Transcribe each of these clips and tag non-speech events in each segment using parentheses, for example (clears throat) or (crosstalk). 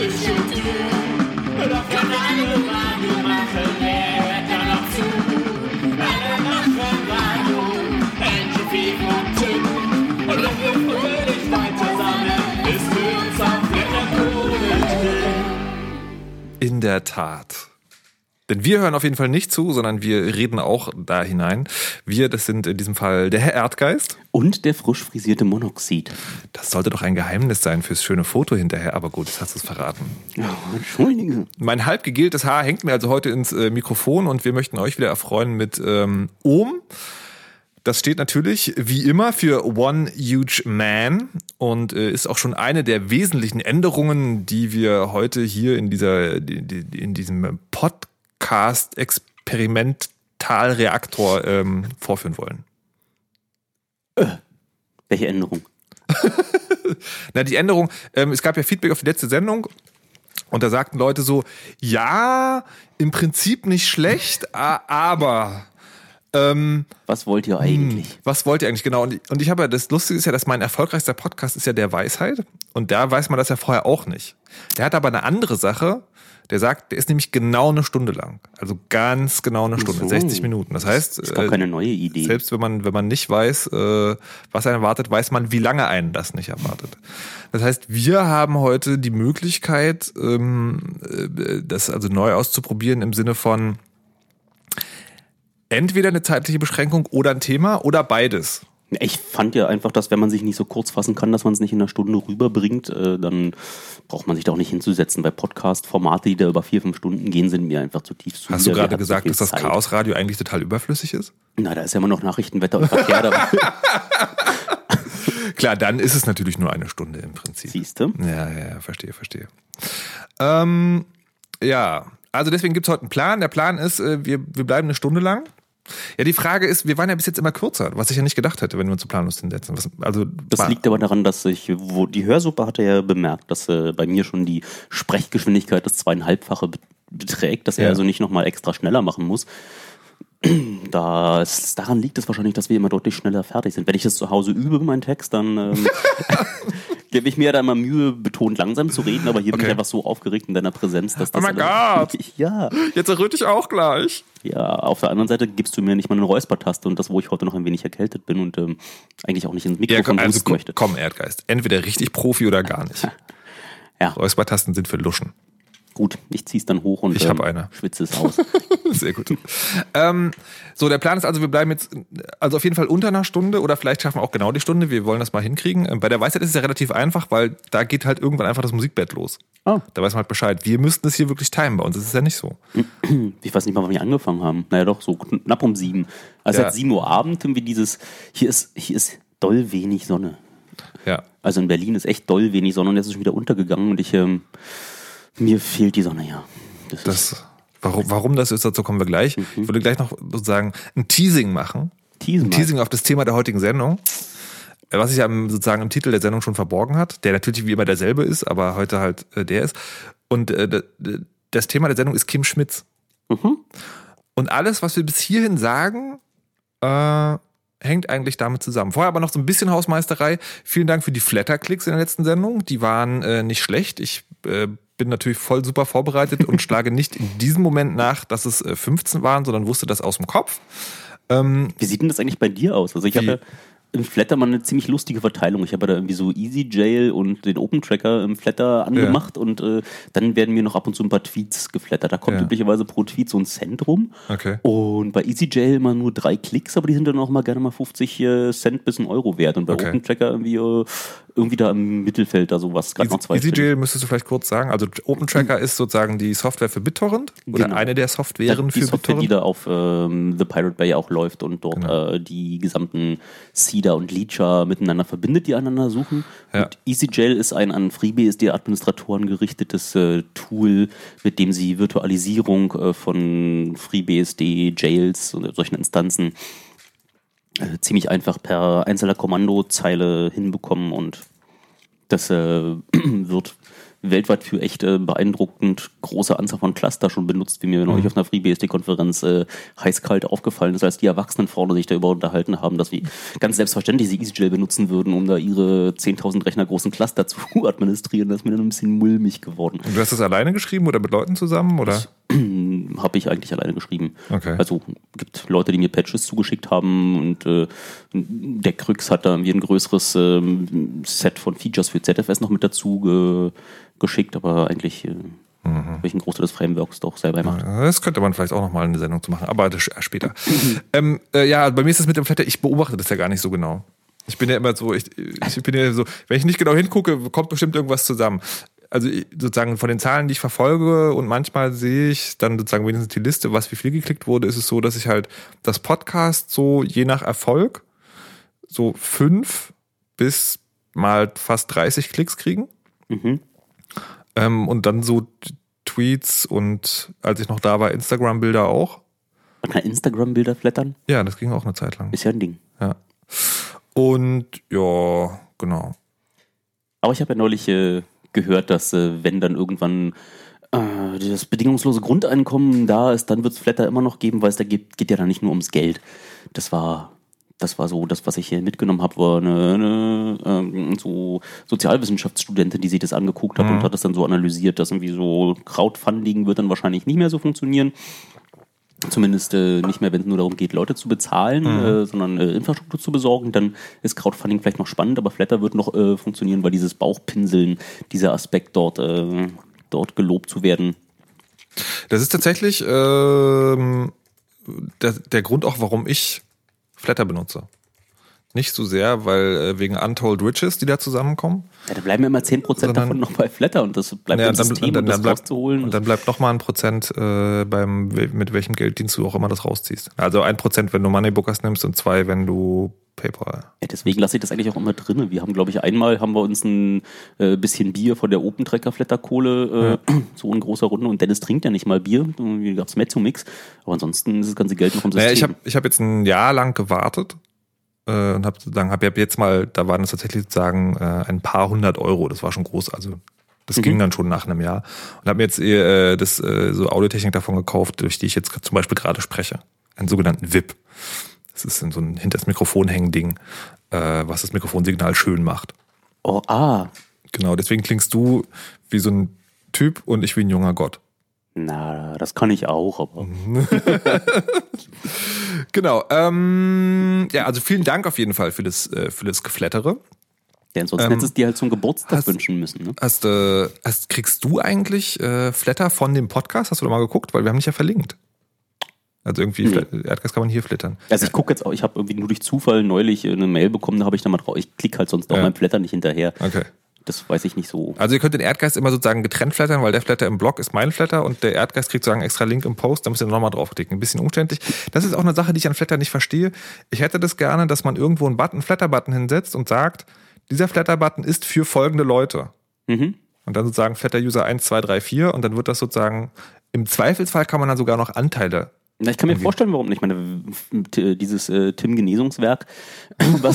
und du. Doch kann alle Radio machen, wer hört da noch zu? Alle machen Radio, Fief und Tim. Und wenn wir fröhlich weiter sammeln, bis wir uns auf stellen. In der Tat. Denn wir hören auf jeden Fall nicht zu, sondern wir reden auch da hinein. Wir, das sind in diesem Fall der Herr Erdgeist. Und der frisch frisierte Monoxid. Das sollte doch ein Geheimnis sein fürs schöne Foto hinterher, aber gut, jetzt hast du es verraten. Oh, Entschuldige. Mein halb gegeltes Haar hängt mir also heute ins äh, Mikrofon und wir möchten euch wieder erfreuen mit ähm, Ohm. Das steht natürlich wie immer für One Huge Man und äh, ist auch schon eine der wesentlichen Änderungen, die wir heute hier in dieser die- die- in diesem Podcast Experimentalreaktor ähm, vorführen wollen. Welche Änderung? (laughs) Na, die Änderung, ähm, es gab ja Feedback auf die letzte Sendung und da sagten Leute so, ja, im Prinzip nicht schlecht, aber ähm, Was wollt ihr eigentlich? was wollt ihr eigentlich genau? Und, und ich habe ja, das Lustige ist ja, dass mein erfolgreichster Podcast ist ja der Weisheit und da weiß man das ja vorher auch nicht. Der hat aber eine andere Sache, der sagt, der ist nämlich genau eine Stunde lang. Also ganz genau eine Stunde, so. 60 Minuten. Das heißt, Es gab äh, keine neue Idee. selbst wenn man, wenn man nicht weiß, äh, was einen erwartet, weiß man, wie lange einen das nicht erwartet. Das heißt, wir haben heute die Möglichkeit, ähm, äh, das also neu auszuprobieren im Sinne von entweder eine zeitliche Beschränkung oder ein Thema oder beides. Ich fand ja einfach, dass wenn man sich nicht so kurz fassen kann, dass man es nicht in einer Stunde rüberbringt, äh, dann braucht man sich da auch nicht hinzusetzen. Bei Podcast-Formate, die da über vier, fünf Stunden gehen, sind mir einfach zutiefst zu Hast du gerade so gesagt, viel dass das? Chaosradio eigentlich total überflüssig ist? Na, da ist ja immer noch Nachrichtenwetter und Verkehr dabei. (laughs) Klar, dann ist es natürlich nur eine Stunde im Prinzip. Siehst du? Ja, ja, ja, verstehe, verstehe. Ähm, ja, also deswegen gibt's heute einen Plan. Der Plan ist, äh, wir, wir bleiben eine Stunde lang. Ja, die Frage ist, wir waren ja bis jetzt immer kürzer, was ich ja nicht gedacht hätte, wenn wir uns zu planlos hinsetzen. Was, also, Das liegt aber daran, dass ich, wo die Hörsuppe hatte ja bemerkt, dass äh, bei mir schon die Sprechgeschwindigkeit das zweieinhalbfache be- beträgt, dass er Ja. also nicht nochmal extra schneller machen muss. (clears throat) Das, daran liegt es wahrscheinlich, dass wir immer deutlich schneller fertig sind. Wenn ich das zu Hause übe, meinen Text, dann ähm, (laughs) (laughs) ich mir da immer Mühe, betont langsam zu reden, aber hier bin Okay. ich einfach so aufgeregt in deiner Präsenz, dass das. Oh mein Gott. (laughs) Ja, Jetzt erröte ich auch gleich. ja. Auf der anderen Seite gibst du mir nicht mal eine Räuspertaste und das, wo ich heute noch ein wenig erkältet bin und ähm, eigentlich auch nicht ins Ja, Mikrofon komm, also komm, möchte. komm, Erdgeist. Entweder richtig Profi oder gar nicht. (laughs) Ja. Räuspertasten sind für Luschen. Gut, ich zieh's dann hoch und Ich eine. schwitze es aus. (laughs) Sehr gut. ähm, so, der Plan ist also, wir bleiben jetzt, also auf jeden Fall unter einer Stunde oder vielleicht schaffen wir auch genau die Stunde. Wir wollen das mal hinkriegen. Ähm, Bei der Weisheit ist es ja relativ einfach, weil da geht halt irgendwann einfach das Musikbett los. Ah. Da weiß man halt Bescheid. Wir müssten es hier wirklich timen. Bei uns ist es ja nicht so. (clears throat) Ich weiß nicht mal, wann wir angefangen haben. Naja, doch, so knapp um sieben. Also Ja. seit sieben Uhr Abend irgendwie dieses, hier ist, hier ist doll wenig Sonne. Ja. Also in Berlin ist echt doll wenig Sonne und jetzt ist schon wieder untergegangen und ich, ähm, mir fehlt die Sonne, ja. Das, Das, warum, warum das ist, dazu kommen wir gleich. Ich würde gleich noch sozusagen ein Teasing machen. Teasen Ein. Teasing auf das Thema der heutigen Sendung. Was sich ja sozusagen im Titel der Sendung schon verborgen hat, der natürlich wie immer derselbe ist, aber heute halt äh, der ist. Und äh, das Thema der Sendung ist Kim Schmitz. Mhm. Und alles, was wir bis hierhin sagen, äh, hängt eigentlich damit zusammen. Vorher aber noch so ein bisschen Hausmeisterei. Vielen Dank für die Flatterklicks in der letzten Sendung. Die waren äh, nicht schlecht. Ich äh, bin natürlich voll super vorbereitet und (laughs) schlage nicht in diesem Moment nach, dass es äh, 15 waren, sondern wusste das aus dem Kopf. Ähm, Wie sieht denn das eigentlich bei dir aus? Also ich habe ja im Flatter mal eine ziemlich lustige Verteilung. Ich habe ja da irgendwie so Easy Jail und den Open Tracker im Flatter angemacht und äh, dann werden mir noch ab und zu ein paar Tweets geflattert. Da kommt Ja. üblicherweise pro Tweet so ein Cent rum. Okay. Und bei Easy Jail immer nur drei Klicks, aber die sind dann auch mal gerne mal 50 äh, Cent bis ein Euro wert. Und bei Okay. Open Tracker irgendwie, äh, irgendwie da im Mittelfeld da sowas. Gerade noch zwei. EasyJail müsstest du vielleicht kurz sagen. Also OpenTracker ist sozusagen die Software für BitTorrent oder Genau. eine der Softwaren die für Software, die BitTorrent. da auf ähm, The Pirate Bay auch läuft und dort Genau. äh, die gesamten Seeder und Leecher miteinander verbindet, die einander suchen. Ja. Und EasyJail ist ein an FreeBSD-Administratoren gerichtetes äh, Tool, mit dem sie Virtualisierung äh, von FreeBSD, Jails und solchen Instanzen äh, ziemlich einfach per einzelner Kommandozeile hinbekommen und das äh, (clears throat) wird weltweit für echt äh, beeindruckend große Anzahl von Cluster schon benutzt, wie mir neulich auf einer FreeBSD-Konferenz äh, heiß-kalt aufgefallen ist, als die Erwachsenen vorne sich darüber unterhalten haben, dass wir ganz selbstverständlich sie EasyJail benutzen würden, um da ihre 10.000 Rechner großen Cluster (laughs) zu administrieren. Das ist mir dann ein bisschen mulmig geworden. Und du hast das alleine geschrieben oder mit Leuten zusammen? Oder? (clears throat) Habe ich eigentlich alleine geschrieben. Okay. Also gibt Leute, die mir Patches zugeschickt haben und äh, der Krux hat da irgendwie ein größeres ähm, Set von Features für ZFS noch mit dazu ge geschickt, aber eigentlich äh, habe ich einen Großteil des Frameworks doch selber gemacht. Das könnte man vielleicht auch noch mal eine Sendung zu machen, aber das äh, später. (laughs) ähm, äh, ja, bei mir ist das mit dem Flatter, ich beobachte das ja gar nicht so genau. Ich bin ja immer so, ich, ich bin ja so, wenn ich nicht genau hingucke, kommt bestimmt irgendwas zusammen. Also sozusagen von den Zahlen, die ich verfolge und manchmal sehe ich dann sozusagen wenigstens die Liste, was wie viel geklickt wurde, ist es so, dass ich halt das Podcast so je nach Erfolg so fünf bis mal fast 30 Klicks kriegen. Mhm. Ähm, und dann so Tweets und als ich noch da war, Instagram-Bilder auch. Man kann Instagram-Bilder flattern, Ja, das ging auch eine Zeit lang. ist ja ein Ding. Ja. Und ja, genau. Aber ich habe ja neulich äh, gehört, dass äh, wenn dann irgendwann äh, das bedingungslose Grundeinkommen da ist, dann wird es Flatter immer noch geben, weil es da geht, geht ja dann nicht nur ums Geld. Das war das war so das, was ich hier mitgenommen habe, war eine, eine ähm, so Sozialwissenschaftsstudentin, die sich das angeguckt hat und hat das dann so analysiert, dass irgendwie so Crowdfunding wird dann wahrscheinlich nicht mehr so funktionieren. Zumindest äh, nicht mehr, wenn es nur darum geht, Leute zu bezahlen, äh, sondern äh, Infrastruktur zu besorgen. Dann ist Crowdfunding vielleicht noch spannend, aber Flatter wird noch äh, funktionieren, weil dieses Bauchpinseln, dieser Aspekt dort, äh, dort gelobt zu werden. Das ist tatsächlich ähm, der, der Grund auch, warum ich Flatter benutze. Nicht so sehr, weil äh, wegen Untold Riches, die da zusammenkommen. Ja, da bleiben immer 10% Sondern- davon noch bei Flatter und das bleibt Ja, im System, und das bleibt, rauszuholen. und dann bleibt noch mal ein Prozent äh, beim mit welchem Gelddienst du auch immer das rausziehst. Also ein Prozent, wenn du Moneybookers nimmst und zwei, wenn du PayPal. Ja, deswegen lasse ich das eigentlich auch immer drin. Wir haben, glaube ich, einmal haben wir uns ein äh, bisschen Bier von der Open Tracker Flatterkohle äh, (clears throat) so in großer Runde und Dennis trinkt ja nicht mal Bier. Irgendwie gab's Mezzo-Mix. Aber ansonsten ist das ganze Geld noch im System. Naja, ich habe ich hab jetzt ein Jahr lang gewartet äh, und habe sozusagen hab jetzt mal, da waren es tatsächlich sozusagen äh, ein paar hundert Euro. Das war schon groß, also das ging dann schon nach einem Jahr und habe mir jetzt äh, das äh, so Audiotechnik davon gekauft, durch die ich jetzt zum Beispiel gerade spreche, einen sogenannten VIP. Das ist so ein hinter das Mikrofon hängen Ding, äh, was das Mikrofonsignal schön macht. oh, ah. Genau, deswegen klingst du wie so ein Typ und ich wie ein junger Gott. Na, das kann ich auch, aber (laughs) Genau. Ähm, ja, also vielen Dank auf jeden Fall für das, äh, für das Geflattere. ja, ansonsten Ähm, hättest du dir halt zum Geburtstag hast- wünschen müssen. Ne? Hast, äh, hast, kriegst du eigentlich äh, Flatter von dem Podcast? Hast du da mal geguckt? Weil wir haben nicht ja verlinkt. Also irgendwie, Nee. Erdgas kann man hier flattern. Also ich gucke jetzt auch, ich habe irgendwie nur durch Zufall neulich eine Mail bekommen, da habe ich da mal drauf. Ich klicke halt sonst auch Ja. beim Flatter nicht hinterher. Okay. Das weiß ich nicht so. Also ihr könnt den Erdgeist immer sozusagen getrennt flattern, weil der Flatter im Blog ist mein Flatter und der Erdgeist kriegt sozusagen extra Link im Post, da müsst ihr nochmal draufklicken. Ein bisschen umständlich. Das ist auch eine Sache, die ich an Flatter nicht verstehe. Ich hätte das gerne, dass man irgendwo einen Button, einen Flatter-Button hinsetzt und sagt, dieser Flatter-Button ist für folgende Leute. Mhm. Und dann sozusagen Flatter-User 1, 2, 3, 4 und dann wird das sozusagen, im Zweifelsfall kann man dann sogar noch Anteile. Na, ich kann mir Irgendwie. vorstellen, warum nicht. Ich meine, dieses äh, Tim-Genesungswerk (laughs)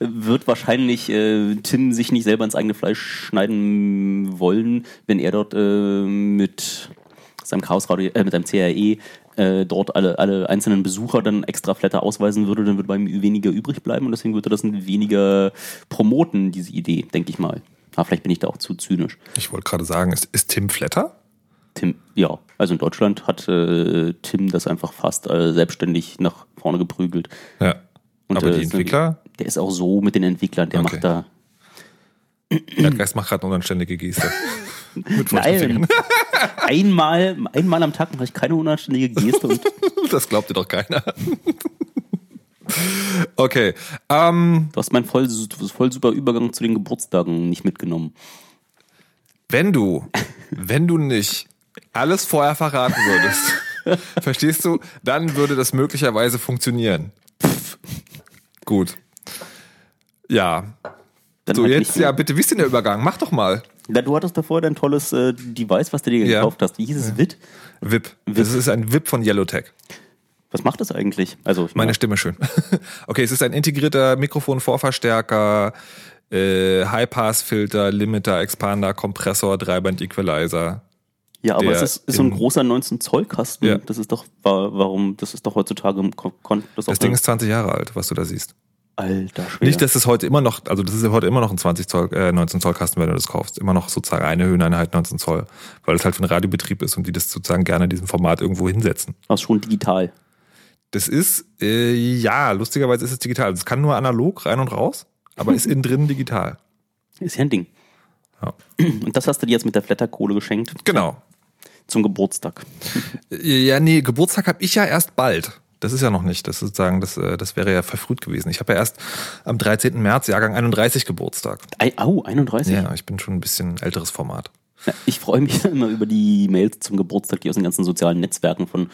wird wahrscheinlich äh, Tim sich nicht selber ins eigene Fleisch schneiden wollen, wenn er dort äh, mit seinem Chaosradio, äh, mit seinem CRE äh, dort alle, alle einzelnen Besucher dann extra Flatter ausweisen würde, dann würde bei ihm weniger übrig bleiben und deswegen würde er das weniger promoten, diese Idee, denke ich mal. Aber vielleicht bin ich da auch zu zynisch. Ich wollte gerade sagen, ist, ist Tim Flatter? Tim, ja, also in Deutschland hat äh, Tim das einfach fast äh, selbstständig nach vorne geprügelt. Ja. Und, Aber äh, die ist Entwickler, Der ist auch so mit den Entwicklern, der Okay. macht da. Erdgeist macht gerade eine unanständige Geste. (laughs) Nein, (laughs) einmal, einmal am Tag mache ich keine unanständige Geste und (laughs) Das glaubt dir doch keiner. Okay. Ähm, du hast meinen voll, voll super Übergang zu den Geburtstagen nicht mitgenommen. wenn du, wenn du nicht alles vorher verraten würdest, (laughs) verstehst du, dann würde das möglicherweise funktionieren. Gut. Ja. Dann So, jetzt, ja, bitte, wie ist denn der Übergang? Mach doch mal. Na, du hattest davor dein tolles äh, Device, was du dir Ja. gekauft hast. Wie hieß es? WIT? VIP. Das ist ein VIP von Yellowtech. Was macht das eigentlich? Also, ich Meine meine, Stimme schön. (laughs) Okay, es ist ein integrierter Mikrofon-Vorverstärker äh, High-Pass-Filter, Limiter, Expander, Kompressor, Dreiband-Equalizer. Ja, aber es ist, ist so ein in- großer 19 Zoll Kasten. Ja. Das ist doch, wa- warum, das ist doch heutzutage, kon- kon- das, Das Ding ist 20 Jahre alt, was du da siehst. alter Schwede. Nicht, dass es heute immer noch, also das ist ja heute immer noch ein 20 Zoll, äh, 19 Zoll Kasten, wenn du das kaufst. Immer noch sozusagen eine Höheneinheit 19 Zoll, weil es halt für einen Radiobetrieb ist und die das sozusagen gerne in diesem Format irgendwo hinsetzen. Aber schon digital. Das ist, äh, ja, lustigerweise ist es digital. Es kann nur analog rein und raus, aber (laughs) ist innen drin digital. Ist ja ein Ding. Ja. Und das hast du dir jetzt mit der Flatterkohle geschenkt Genau. Zum Geburtstag. Ja, nee, Geburtstag habe ich ja erst bald. Das ist ja noch nicht. Das sozusagen, das, äh, das wäre ja verfrüht gewesen. Ich habe ja erst am 13. März, Jahrgang 31 Geburtstag. Au, 31. Ja, ich bin schon ein bisschen älteres Format. Ja, Ich freue mich (laughs) immer über die Mails zum Geburtstag, die aus den ganzen sozialen Netzwerken von,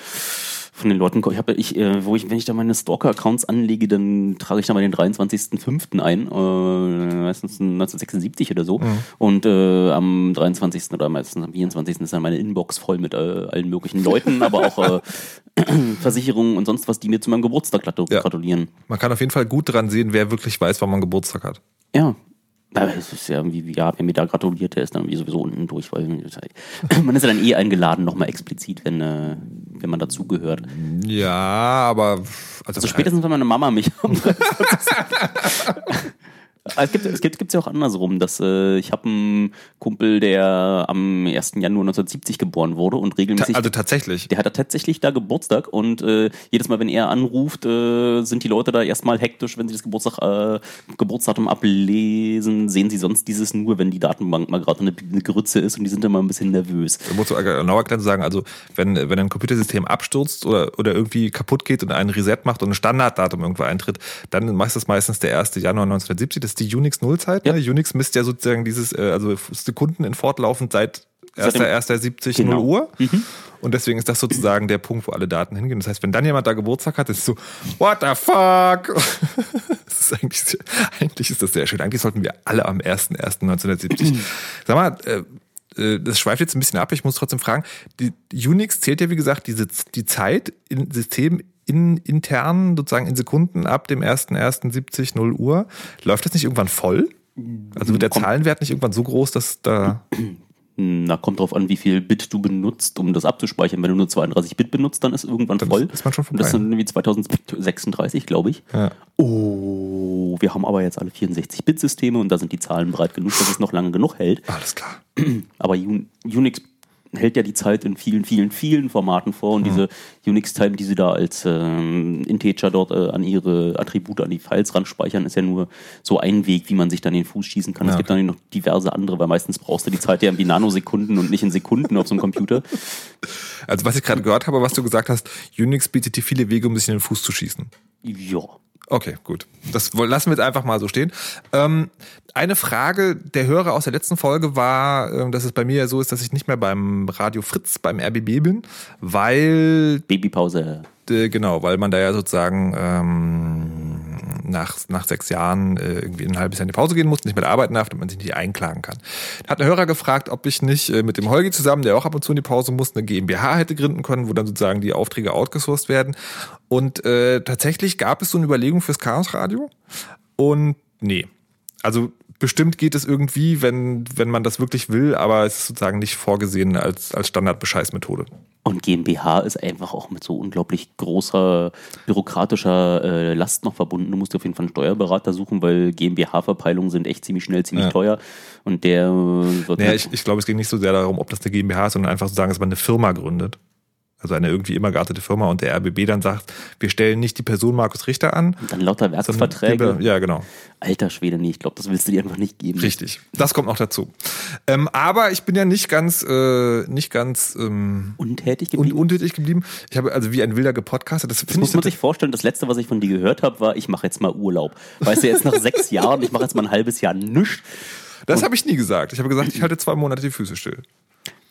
von den Leuten. Ich habe, ich, äh, wo ich, wenn ich da meine Stalker-Accounts anlege, dann trage ich da mal den 23.05. ein, äh, meistens 1976 oder so. Und äh, am 23. oder meistens am 24. ist dann meine Inbox voll mit äh, allen möglichen Leuten, (laughs) aber auch äh, (clears throat) Versicherungen und sonst was, die mir zu meinem Geburtstag gratu- Ja. gratulieren. Man kann auf jeden Fall gut dran sehen, wer wirklich weiß, wann man Geburtstag hat. Ja. (laughs) Es ist ja irgendwie, ja, wer mir da gratuliert, der ist dann irgendwie sowieso unten durch, weil (clears throat) man ist ja dann eh eingeladen, nochmal explizit, wenn, äh, wenn man dazugehört. Ja, aber also, Also spätestens, wenn meine Mama mich (laughs) am 23. (laughs) Es gibt es gibt, gibt's ja auch andersrum, dass äh, ich habe einen Kumpel, der am 1. Januar 1970 geboren wurde und ta regelmäßig also tatsächlich. der hat da tatsächlich da Geburtstag und äh, jedes Mal, wenn er anruft, äh, sind die Leute da erstmal hektisch, wenn sie das Geburtstag, äh, Geburtsdatum ablesen, sehen sie sonst dieses nur, wenn die Datenbank mal gerade eine, eine Grütze ist und die sind immer ein bisschen nervös. Da musst du genau erklären zu sagen, also wenn, wenn ein Computersystem abstürzt oder, oder irgendwie kaputt geht und einen Reset macht und ein Standarddatum irgendwo eintritt, dann meist das meistens der 1. Januar 1970, das ist die Unix-Nullzeit. Ja. Ne? Unix misst ja sozusagen dieses, äh, also Sekunden in fortlaufend seit Seit dem- 1.1.70 Genau. 0 Uhr. Und deswegen ist das sozusagen der Punkt, wo alle Daten hingehen. Das heißt, wenn dann jemand da Geburtstag hat, ist es so, what the fuck? (laughs) ist eigentlich, eigentlich ist das sehr schön. Eigentlich sollten wir alle am 1.1.1970. (clears throat) Sag mal, äh, äh, das schweift jetzt ein bisschen ab. Ich muss trotzdem fragen, die Unix zählt ja, wie gesagt, diese, die Zeit in System in, intern, sozusagen in Sekunden ab dem 1.1.70 0 Uhr. Läuft das nicht irgendwann voll? Also wird der Kommt- Zahlenwert nicht irgendwann so groß, dass da. (clears throat) Na, kommt drauf an, wie viel Bit du benutzt, um das abzuspeichern. Wenn du nur 32 Bit benutzt, dann ist irgendwann Dann voll. ist man schon Und das vorbei. sind irgendwie 2036, glaube ich. Ja. Oh, wir haben aber jetzt alle 64-Bit-Systeme und da sind die Zahlen breit genug, dass es noch lange genug hält. Alles klar. Aber Un Unix hält ja die Zeit in vielen, vielen, vielen Formaten vor und diese Unix-Time, die sie da als ähm, Integer dort äh, an ihre Attribute, an die Files ranspeichern, ist ja nur so ein Weg, wie man sich dann in den Fuß schießen kann. Ja, es gibt dann noch diverse andere, weil meistens brauchst du die Zeit ja irgendwie Nanosekunden und nicht in Sekunden auf so einem Computer. Also was ich gerade gehört habe, was du gesagt hast, Unix bietet dir viele Wege, um sich in den Fuß zu schießen. Ja. Okay, gut. Das lassen wir jetzt einfach mal so stehen. Ähm, eine Frage der Hörer aus der letzten Folge war, ähm, dass es bei mir ja so ist, dass ich nicht mehr beim Radio Fritz, beim RBB bin, weil Babypause. äh, genau, weil man da ja sozusagen ähm, nach, nach sechs Jahren äh, irgendwie ein halbes Jahr in die Pause gehen muss, nicht mehr arbeiten darf, damit man sich nicht einklagen kann. Da hat ein Hörer gefragt, ob ich nicht äh, mit dem Holgi zusammen, der auch ab und zu in die Pause muss, eine GmbH hätte gründen können, wo dann sozusagen die Aufträge outgesourced werden. Und äh, tatsächlich gab es so eine Überlegung fürs Chaos Radio. Und nee. Also bestimmt geht es irgendwie, wenn, wenn man das wirklich will, aber es ist sozusagen nicht vorgesehen als, als Standardbescheißmethode. Und GmbH ist einfach auch mit so unglaublich großer bürokratischer äh, Last noch verbunden. Du musst dir auf jeden Fall einen Steuerberater suchen, weil GmbH-Verpeilungen sind echt ziemlich schnell, ziemlich Ja. teuer. Und der wird Naja, halt- ich, ich glaube, es geht nicht so sehr darum, ob das eine GmbH ist, sondern einfach zu sagen, dass man eine Firma gründet. Also eine irgendwie immer geartete Firma und der RBB dann sagt, wir stellen nicht die Person Markus Richter an. dann lauter Werksverträge. Ja, genau. Alter Schwede, nee, ich glaube, das willst du dir einfach nicht geben. Richtig. Das kommt noch dazu. Ähm, aber ich bin ja nicht ganz, äh, nicht ganz ähm, Untätig un geblieben. untätig geblieben. Ich habe also wie ein wilder gepodcastet. Das Das muss ich man sich vorstellen, das letzte, was ich von dir gehört habe, war, ich mache jetzt mal Urlaub. Weißt du, jetzt nach sechs (laughs) Jahren, ich mache jetzt mal ein halbes Jahr nichts. das habe ich nie gesagt. Ich habe gesagt, ich halte zwei Monate die Füße still.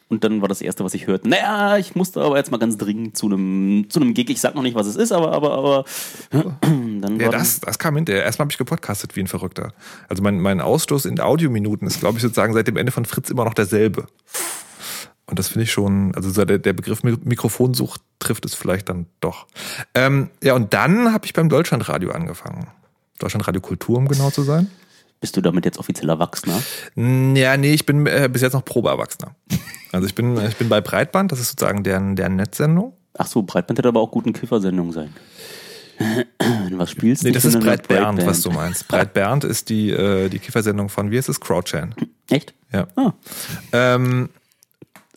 Und dann war das erste, was ich hörte. Naja, ich musste aber jetzt mal ganz dringend zu einem, zu einem Gig. Ich sag noch nicht, was es ist, aber, aber, aber. (clears throat) Dann Ja, war das, das kam hinterher. Erstmal habe ich gepodcastet wie ein Verrückter. Also mein, mein Ausstoß in Audiominuten ist, glaube ich, sozusagen seit dem Ende von Fritz immer noch derselbe. Und das finde ich schon, also so der, der Begriff Mi- Mikrofonsucht trifft es vielleicht dann doch. Ähm, ja, und dann habe ich beim Deutschlandradio angefangen. Deutschlandradio Kultur, um genau zu sein. Bist du damit jetzt offiziell Erwachsener? Ja, nee, ich bin äh, bis jetzt noch Probeerwachsener. Also ich bin, ich bin bei Breitband, das ist sozusagen deren, deren Netzsendung. Ach so, Breitband hätte aber auch gut eine Kiffersendung sein. (clears throat) Wenn du was spielst? Nee, das ist nur eine Breit Bernd, Breitband. was du meinst. Breit Bernd ist die, äh, die Kiffersendung von, wie ist es, Crowdchan. Echt? Ja. Ah. Ähm,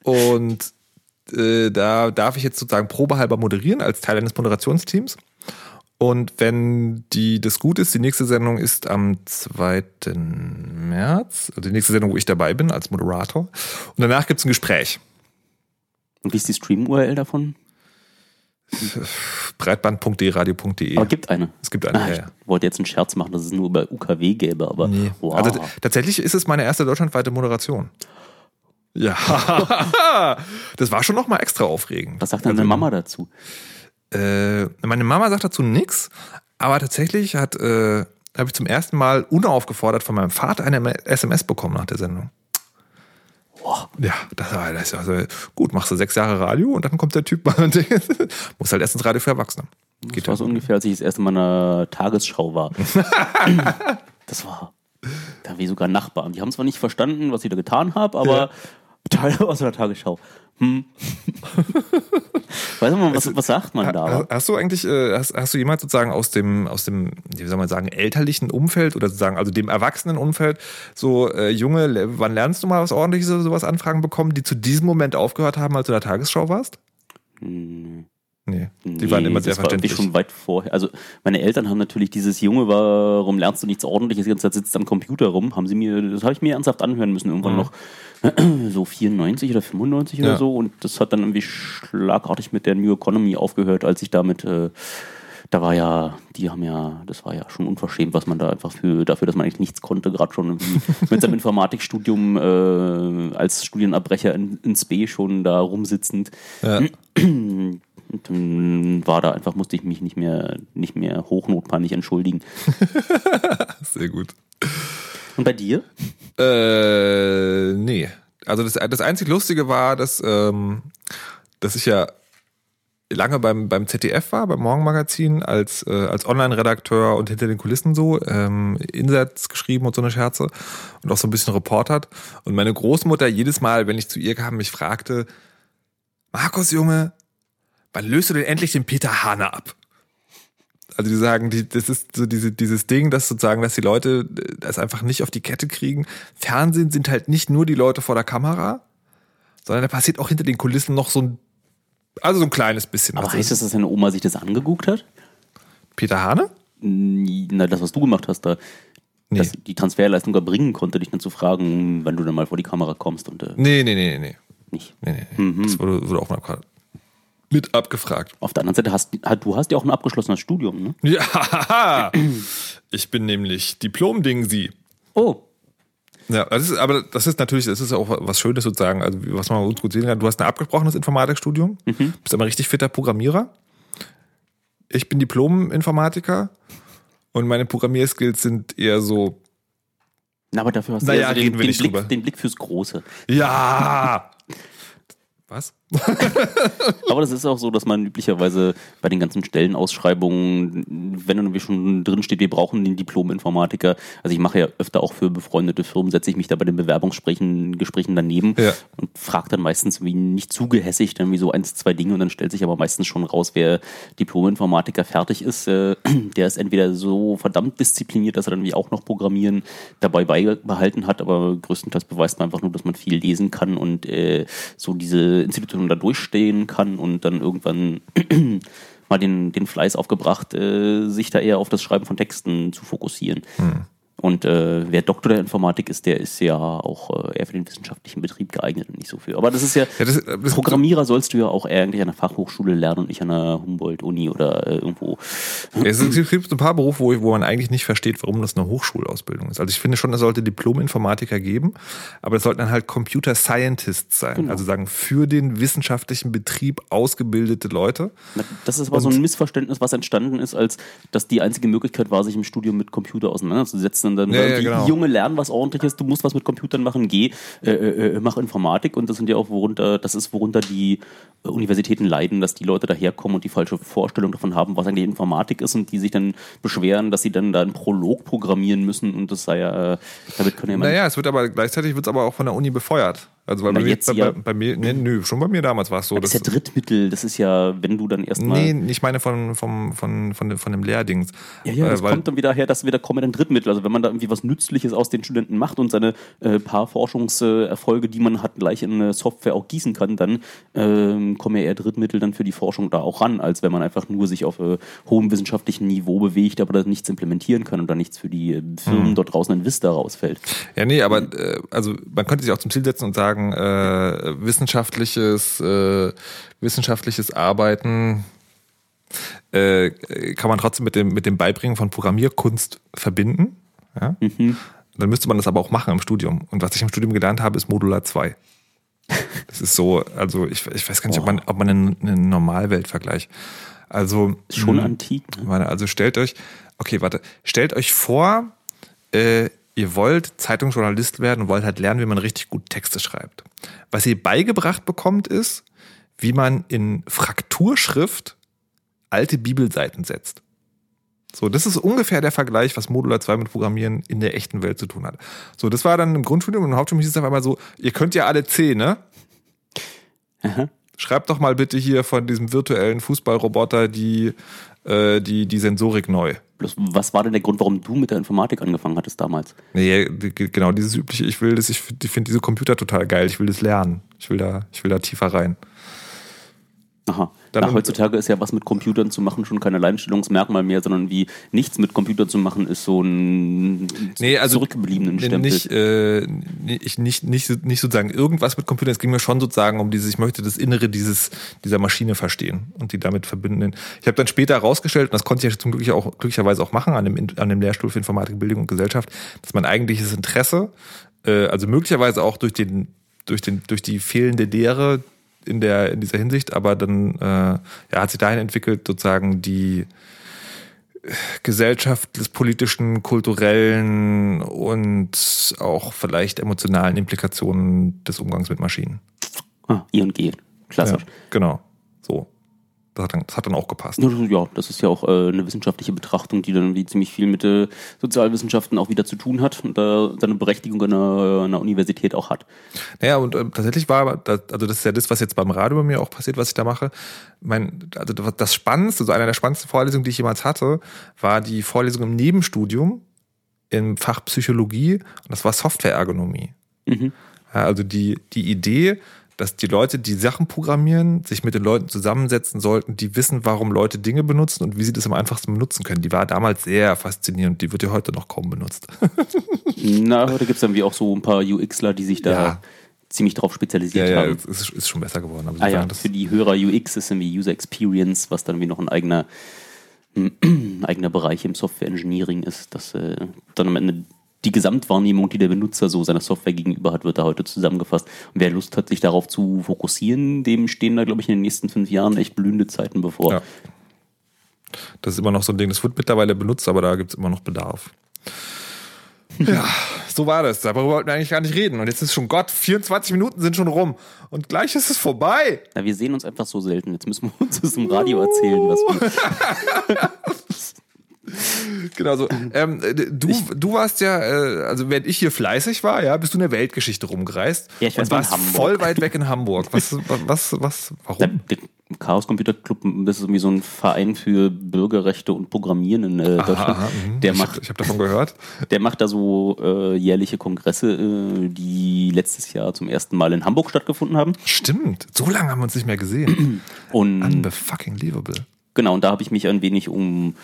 und äh, da darf ich jetzt sozusagen probehalber moderieren als Teil eines Moderationsteams. Und wenn die das gut ist, die nächste Sendung ist am 2. März, also die nächste Sendung, wo ich dabei bin als Moderator. Und danach gibt's ein Gespräch. Und wie ist die Stream-URL davon? Breitband.de, radio.de. Aber gibt eine. Es gibt eine, Ah, ich ja. wollte jetzt einen Scherz machen, dass es nur über UKW gäbe, aber Nee. wow. Also tatsächlich ist es meine erste deutschlandweite Moderation. Ja, (laughs) das war schon noch mal extra aufregend. was sagt denn Also, deine Mama dazu? Äh, meine Mama sagt dazu nix, aber tatsächlich hat äh, habe ich zum ersten Mal unaufgefordert von meinem Vater eine SMS bekommen nach der Sendung. Ja, das war das, also, gut, machst du sechs Jahre Radio und dann kommt der Typ mal und (laughs) muss halt erst ins Radio für Erwachsene. Das war so ungefähr, als ich das erste Mal in einer Tagesschau war. (laughs) das war da wie sogar Nachbarn. Die haben zwar nicht verstanden, was ich da getan habe, aber Teil aus der Tagesschau. Hm. Weiß man, was, was sagt man da? Ha- Hast du eigentlich, äh, hast, hast du jemals sozusagen aus dem, aus dem, wie soll man sagen, elterlichen Umfeld oder sozusagen, also dem erwachsenen Umfeld, so äh, junge, wann lernst du mal was ordentliches oder sowas Anfragen bekommen, die zu diesem Moment aufgehört haben, als du in der Tagesschau warst? Nee. Die waren immer sehr das war verständlich. schon weit vorher. Also meine Eltern haben natürlich dieses Junge, warum lernst du nichts ordentliches, die ganze Zeit sitzt am Computer rum, haben sie mir, das habe ich mir ernsthaft anhören müssen, irgendwann noch (clears throat) so 94 oder 95 Mhm. Ja. oder so und das hat dann irgendwie schlagartig mit der New Economy aufgehört, als ich damit, äh, da war ja, die haben ja, das war ja schon unverschämt, was man da einfach für, dafür, dass man eigentlich nichts konnte, gerade schon irgendwie (laughs) mit seinem Informatikstudium äh, als Studienabbrecher in, ins B schon da rumsitzend. Ja. (clears throat) Und dann war da einfach, musste ich mich nicht mehr, nicht mehr hochnotpeinlich entschuldigen. (laughs) Sehr gut. Und bei dir? Äh, nee. Also das, das einzig Lustige war, dass, ähm, dass ich ja lange beim, beim ZDF war, beim Morgenmagazin, als, äh, als Online-Redakteur und hinter den Kulissen so, ähm, Inserts geschrieben und so eine Scherze und auch so ein bisschen reportert. Und meine Großmutter jedes Mal, wenn ich zu ihr kam, mich fragte, Markus Junge, wann löst du denn endlich den Peter Hane ab? Also die sagen, die, das ist so diese, dieses Ding, dass sozusagen, dass die Leute äh, das einfach nicht auf die Kette kriegen. Fernsehen sind halt nicht nur die Leute vor der Kamera, sondern da passiert auch hinter den Kulissen noch so ein, also so ein kleines bisschen. Aber heißt das, dass deine Oma sich das angeguckt hat? Peter Hane? Na, das, was du gemacht hast, da. Nee. Dass die Transferleistung erbringen konnte, dich dann zu fragen, wann du dann mal vor die Kamera kommst und äh, Nee, nee, nee, nee, nee. nicht. nee, nee, nee. Das wurde, wurde auch mal gerade mit abgefragt. Auf der anderen Seite hast du hast ja auch ein abgeschlossenes Studium, ne? Ja, ich bin nämlich Diplom-Ding-Sie. Oh. Ja, das ist, aber das ist natürlich, das ist auch was Schönes sozusagen, also was man uns gut sehen kann. Du hast ein abgebrochenes Informatikstudium, bist aber richtig fitter Programmierer. Ich bin Diplom-Informatiker und meine Programmierskills sind eher so, Na, aber dafür hast du Naja, ja so den, den, Blick, den Blick fürs Große. ja. Was? (laughs) Aber das ist auch so, dass man üblicherweise bei den ganzen Stellenausschreibungen, wenn irgendwie schon drin steht, wir brauchen den Diplom-Informatiker. Also ich mache ja öfter auch für befreundete Firmen, setze ich mich da bei den Bewerbungsgesprächen Gesprächen daneben Ja. und frage dann meistens wie nicht zu gehässig, dann wie so eins, zwei Dinge und dann stellt sich aber meistens schon raus, wer Diplom-Informatiker fertig ist. Äh, (clears throat) der ist entweder so verdammt diszipliniert, dass er dann wie auch noch Programmieren dabei beibehalten hat, aber größtenteils beweist man einfach nur, dass man viel lesen kann und äh, so diese Institution da durchstehen kann und dann irgendwann (clears throat) mal den, den Fleiß aufgebracht, äh, sich da eher auf das Schreiben von Texten zu fokussieren. Und äh, wer Doktor der Informatik ist, der ist ja auch äh, eher für den wissenschaftlichen Betrieb geeignet und nicht so für. Aber das ist ja, Ja, das- das- Programmierer sollst du ja auch eigentlich an der Fachhochschule lernen und nicht an der Humboldt-Uni oder äh, irgendwo. Es gibt ein paar Berufe, wo, wo man eigentlich nicht versteht, warum das eine Hochschulausbildung ist. Also ich finde schon, es sollte Diplom-Informatiker geben, aber es sollten dann halt Computer Scientists sein. Genau. Also sagen, für den wissenschaftlichen Betrieb ausgebildete Leute. Das ist aber so ein Missverständnis, was entstanden ist, als dass die einzige Möglichkeit war, sich im Studium mit Computer auseinanderzusetzen. Dann Ja, ja, genau. Junge lernen was ordentliches, du musst was mit Computern machen, geh, äh, äh, äh, mach Informatik und das sind ja auch worunter, das ist worunter die äh, Universitäten leiden, dass die Leute daherkommen und die falsche Vorstellung davon haben, was eigentlich Informatik ist und die sich dann beschweren, dass sie dann da einen Prolog programmieren müssen und das sei ja, äh, damit können ja Naja, es wird aber gleichzeitig wird es aber auch von der Uni befeuert. Also weil Na, bei, mir, jetzt bei, ja. bei, bei mir, nee, nö, schon bei mir damals war es so. Das ist ja Drittmittel, das ist ja, wenn du dann erstmal. nee, ich meine von, von, von, dem, von dem Lehrdings. Ja, ja, das Äh, kommt dann wieder her, dass wieder kommen dann Drittmittel. Also wenn man da irgendwie was Nützliches aus den Studenten macht und seine äh, paar Forschungserfolge, die man hat, gleich in eine Software auch gießen kann, dann ähm, kommen ja eher Drittmittel dann für die Forschung da auch ran, als wenn man einfach nur sich auf äh, hohem wissenschaftlichen Niveau bewegt, aber da nichts implementieren kann und da nichts für die äh, Firmen Mhm. dort draußen ein Wiss daraus fällt. Ja, nee, aber äh, also man könnte sich auch zum Ziel setzen und sagen, äh, wissenschaftliches, äh, wissenschaftliches Arbeiten äh, kann man trotzdem mit dem, mit dem Beibringen von Programmierkunst verbinden. Ja? Dann müsste man das aber auch machen im Studium. Und was ich im Studium gelernt habe, ist Modular 2. (laughs) Das ist so, also ich, ich weiß gar nicht, ob man, ob man eine, eine Normalwelt vergleicht. Also schon mh, antik. Ne? Also stellt euch, okay, warte, stellt euch vor, äh, ihr wollt Zeitungsjournalist werden und wollt halt lernen, wie man richtig gut Texte schreibt. Was ihr beigebracht bekommt, ist, wie man in Frakturschrift alte Bibelseiten setzt. So, das ist ungefähr der Vergleich, was Modular 2 mit Programmieren in der echten Welt zu tun hat. So, das war dann im Grundstudium und im Hauptstudium hieß es auf einmal so, ihr könnt ja alle C, ne? Schreibt doch mal bitte hier von diesem virtuellen Fußballroboter die, äh, die, die Sensorik neu. Bloß, was war denn der Grund, warum du mit der Informatik angefangen hattest damals? Nee, genau, dieses übliche, ich will das, ich finde diese Computer total geil, ich will das lernen. Ich will da, ich will da tiefer rein. Aha. Dann- Na, heutzutage ist ja was mit Computern zu machen schon kein Alleinstellungsmerkmal mehr, sondern wie nichts mit Computern zu machen ist so ein Nee, also zurückgebliebenen Stempel. nicht, äh, ich nicht, nicht, so- nicht sozusagen irgendwas mit Computern. Es ging mir schon sozusagen um dieses, ich möchte das Innere dieses, dieser Maschine verstehen und die damit verbinden. Ich habe dann später herausgestellt, und das konnte ich ja zum Glück auch, glücklicherweise auch machen an dem, an dem Lehrstuhl für Informatik, Bildung und Gesellschaft, dass mein eigentliches Interesse, äh, also möglicherweise auch durch den, durch den, durch die fehlende Lehre in der, in dieser Hinsicht, aber dann, äh, ja, hat sich dahin entwickelt, sozusagen die, gesellschaftlich-politischen, kulturellen und auch vielleicht emotionalen Implikationen des Umgangs mit Maschinen. ah, I und G. Ja, Klassisch. genau. So. Das hat dann, das hat dann auch gepasst. Ja. das ist ja auch äh, eine wissenschaftliche Betrachtung, die dann irgendwie ziemlich viel mit äh, Sozialwissenschaften auch wieder zu tun hat und da seine Berechtigung an einer, einer Universität auch hat. Naja, und ähm, tatsächlich war aber, das, also das ist ja das, was jetzt beim Radio bei mir auch passiert, was ich da mache. Mein, also das Spannendste, so einer der spannendsten Vorlesungen, die ich jemals hatte, war die Vorlesung im Nebenstudium im Fach Psychologie und das war Softwareergonomie. Mhm. Ja, also die, die Idee, dass die Leute, die Sachen programmieren, sich mit den Leuten zusammensetzen sollten, die wissen, warum Leute Dinge benutzen und wie sie das am einfachsten benutzen können. Die war damals sehr faszinierend. Die wird ja heute noch kaum benutzt. (laughs) Na, heute gibt es dann wie auch so ein paar UXler, die sich da Ja. ziemlich drauf ja, spezialisiert ja, haben. es ist, ist schon besser geworden. Aber Ah ja, das- für die Hörer UX ist irgendwie User Experience, was dann wie noch ein eigener, (clears throat) ein eigener Bereich im Software Engineering ist, dass äh, dann am Ende die Gesamtwahrnehmung, die der Benutzer so seiner Software gegenüber hat, wird da heute zusammengefasst. Und wer Lust hat, sich darauf zu fokussieren, dem stehen da, glaube ich, in den nächsten fünf Jahren echt blühende Zeiten bevor. Ja. Das ist immer noch so ein Ding, das wird mittlerweile benutzt, aber da gibt es immer noch Bedarf. (laughs) Ja, so war das. Darüber wollten wir eigentlich gar nicht reden. Und jetzt ist schon Gott, 24 Minuten sind schon rum. Und gleich ist es vorbei. Na, wir sehen uns einfach so selten. Jetzt müssen wir uns das im Radio erzählen, was wir. (laughs) Genau so. (laughs) Ähm, äh, du, du warst ja, äh, also wenn ich hier fleißig war, ja, bist du in der Weltgeschichte rumgereist. Ja, ich und warst voll weit weg in Hamburg. Was, (laughs) was, was, Der, warum? der Chaos Computer Club, das ist irgendwie so ein Verein für Bürgerrechte und Programmieren in äh, Deutschland. Aha, mhm. der ich macht habe hab davon gehört. Der macht da so äh, jährliche Kongresse, äh, die letztes Jahr zum ersten Mal in Hamburg stattgefunden haben. Stimmt. So lange haben wir uns nicht mehr gesehen. (clears throat) Und Unbefucking lievable. Genau, und da habe ich mich ein wenig um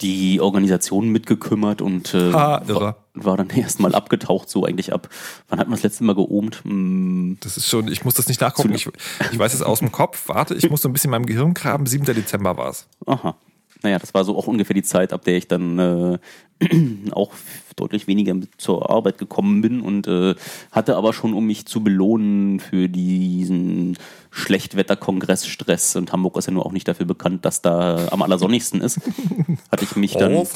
die Organisation mitgekümmert und äh, Ha, war, war dann (laughs) erstmal abgetaucht, so eigentlich ab. Wann hat man das letzte Mal geohmt? Hm, Das ist schon, ich muss das nicht nachgucken. Ich, ich weiß es aus dem Kopf. Warte, ich muss so ein bisschen in meinem Gehirn graben. 7. Dezember war es. aha. Naja, das war so auch ungefähr die Zeit, ab der ich dann äh, (clears throat) auch deutlich weniger zur Arbeit gekommen bin und äh, hatte aber schon, um mich zu belohnen für diesen Schlechtwetter-Kongressstress, und Hamburg ist ja nur auch nicht dafür bekannt, dass da am allersonnigsten ist, (laughs) hatte ich mich dann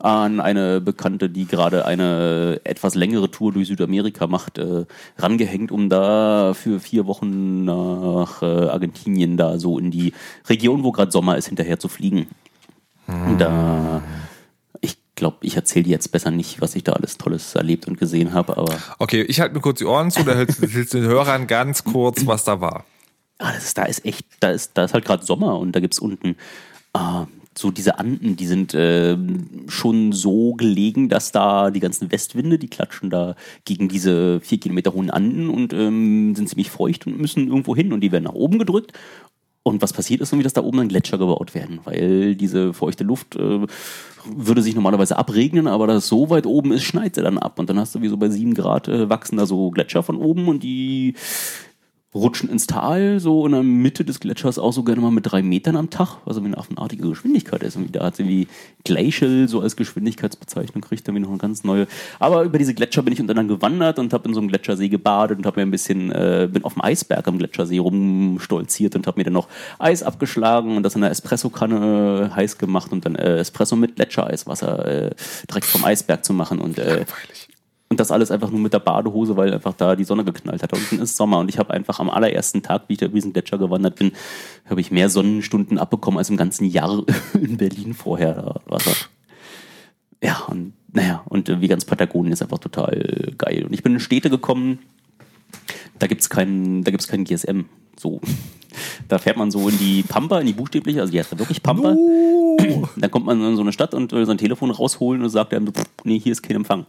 an eine Bekannte, die gerade eine etwas längere Tour durch Südamerika macht, äh, rangehängt, um da für vier Wochen nach äh, Argentinien da so in die Region, wo gerade Sommer ist, hinterher zu fliegen. Und Da, ich glaube, ich erzähle dir jetzt besser nicht, was ich da alles Tolles erlebt und gesehen habe, aber Okay, ich halte mir kurz die Ohren zu, da hältst du den Hörern ganz kurz, was da war. Ah, das ist, da ist echt, da ist, da ist halt gerade Sommer und da gibt's unten äh, so diese Anden, die sind äh, schon so gelegen, dass da die ganzen Westwinde, die klatschen da gegen diese vier Kilometer hohen Anden und ähm, sind ziemlich feucht und müssen irgendwo hin und die werden nach oben gedrückt. Und was passiert ist irgendwie, dass da oben dann Gletscher gebaut werden, weil diese feuchte Luft äh, würde sich normalerweise abregnen, aber da es so weit oben ist, schneit sie dann ab. Und dann hast du wie so bei sieben Grad äh, wachsen da so Gletscher von oben und die rutschen ins Tal, so in der Mitte des Gletschers auch so gerne mal mit drei Metern am Tag, was irgendwie eine affenartige Geschwindigkeit ist. Und da hat sie wie Glacial so als Geschwindigkeitsbezeichnung, kriegt dann wie noch eine ganz neue. Aber über diese Gletscher bin ich unter dann gewandert und habe in so einem Gletschersee gebadet und habe mir ein bisschen, äh, bin auf dem Eisberg am Gletschersee rumstolziert und habe mir dann noch Eis abgeschlagen und das in einer Espressokanne äh, heiß gemacht und dann äh, Espresso mit Gletschereiswasser äh, direkt vom Eisberg zu machen und äh, und das alles einfach nur mit der Badehose, weil einfach da die Sonne geknallt hat. Unten ist Sommer und ich habe einfach am allerersten Tag, wie ich da über diesen Gletscher gewandert bin, habe ich mehr Sonnenstunden abbekommen als im ganzen Jahr (laughs) in Berlin vorher. Da Ja, und naja, und wie ganz Patagonien ist einfach total geil. Und ich bin in Städte gekommen, da gibt's kein, da gibt's kein GSM. So. Da fährt man so in die Pampa, in die buchstäbliche, also die heißt da wirklich Pampa. (clears throat) Dann kommt man in so eine Stadt und will sein Telefon rausholen und sagt einem, nee, hier ist kein Empfang.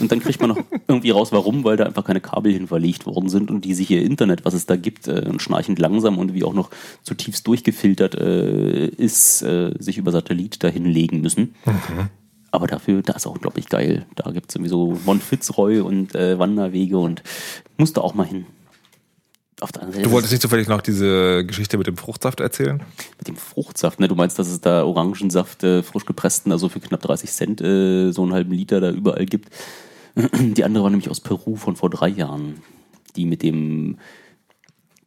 Und dann kriegt man noch (laughs) irgendwie raus, warum, weil da einfach keine Kabel hin verlegt worden sind und die sich ihr Internet, was es da gibt, äh, und schnarchend langsam und wie auch noch zutiefst durchgefiltert äh, ist, äh, sich über Satellit dahin legen müssen. Aber dafür, da ist auch unglaublich geil. Da gibt es irgendwie so Mont Fitzroy und äh, Wanderwege und musste auch mal hin. Auf der anderen Seite Du wolltest nicht zufällig noch diese Geschichte mit dem Fruchtsaft erzählen? mit dem Fruchtsaft, ne? Du meinst, dass es da Orangensaft, äh, frisch gepressten, also für knapp 30 Cent äh, so einen halben Liter da überall gibt. (clears throat) Die andere war nämlich aus Peru von vor drei Jahren. Die mit dem,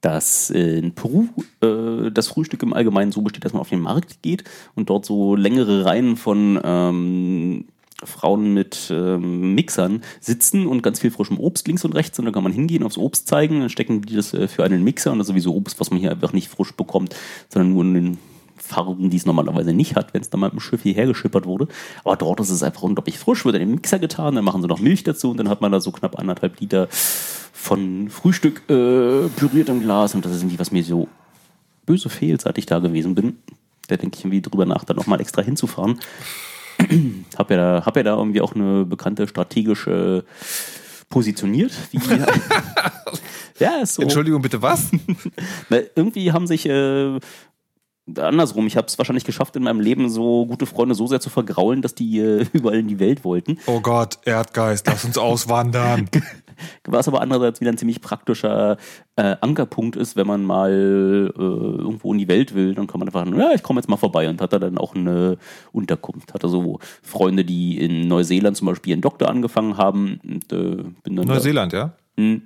dass äh, in Peru äh, das Frühstück im Allgemeinen so besteht, dass man auf den Markt geht und dort so längere Reihen von ähm, Frauen mit ähm, Mixern sitzen und ganz viel frischem Obst links und rechts und dann kann man hingehen, aufs Obst zeigen, dann stecken die das äh, für einen Mixer und das ist sowieso Obst, was man hier einfach nicht frisch bekommt, sondern nur in den Farben, die es normalerweise nicht hat, wenn es dann mal im Schiff hierher geschippert wurde. Aber dort ist es einfach unglaublich frisch, wird in den Mixer getan, dann machen sie noch Milch dazu und dann hat man da so knapp anderthalb Liter von Frühstück äh, püriert im Glas und das ist irgendwie, was mir so böse fehlt, seit ich da gewesen bin. Da denke ich irgendwie drüber nach, da nochmal extra hinzufahren. Hab ja, da, hab ja da irgendwie auch eine bekannte strategische positioniert. Wie, (laughs) ja, ist so. Entschuldigung, bitte was? (laughs) Weil irgendwie haben sich äh, andersrum, ich habe es wahrscheinlich geschafft, in meinem Leben so gute Freunde so sehr zu vergraulen, dass die äh, (laughs) überall in die Welt wollten. Oh Gott, Erdgeist, lass uns auswandern. Was aber andererseits wieder ein ziemlich praktischer äh, Ankerpunkt ist, wenn man mal äh, irgendwo in die Welt will, dann kann man einfach, ja, ich komme jetzt mal vorbei und hat da dann auch eine Unterkunft. Hatte so Freunde, die in Neuseeland zum Beispiel ihren Doktor angefangen haben. Und, äh, bin dann da- Neuseeland, ja? Hm.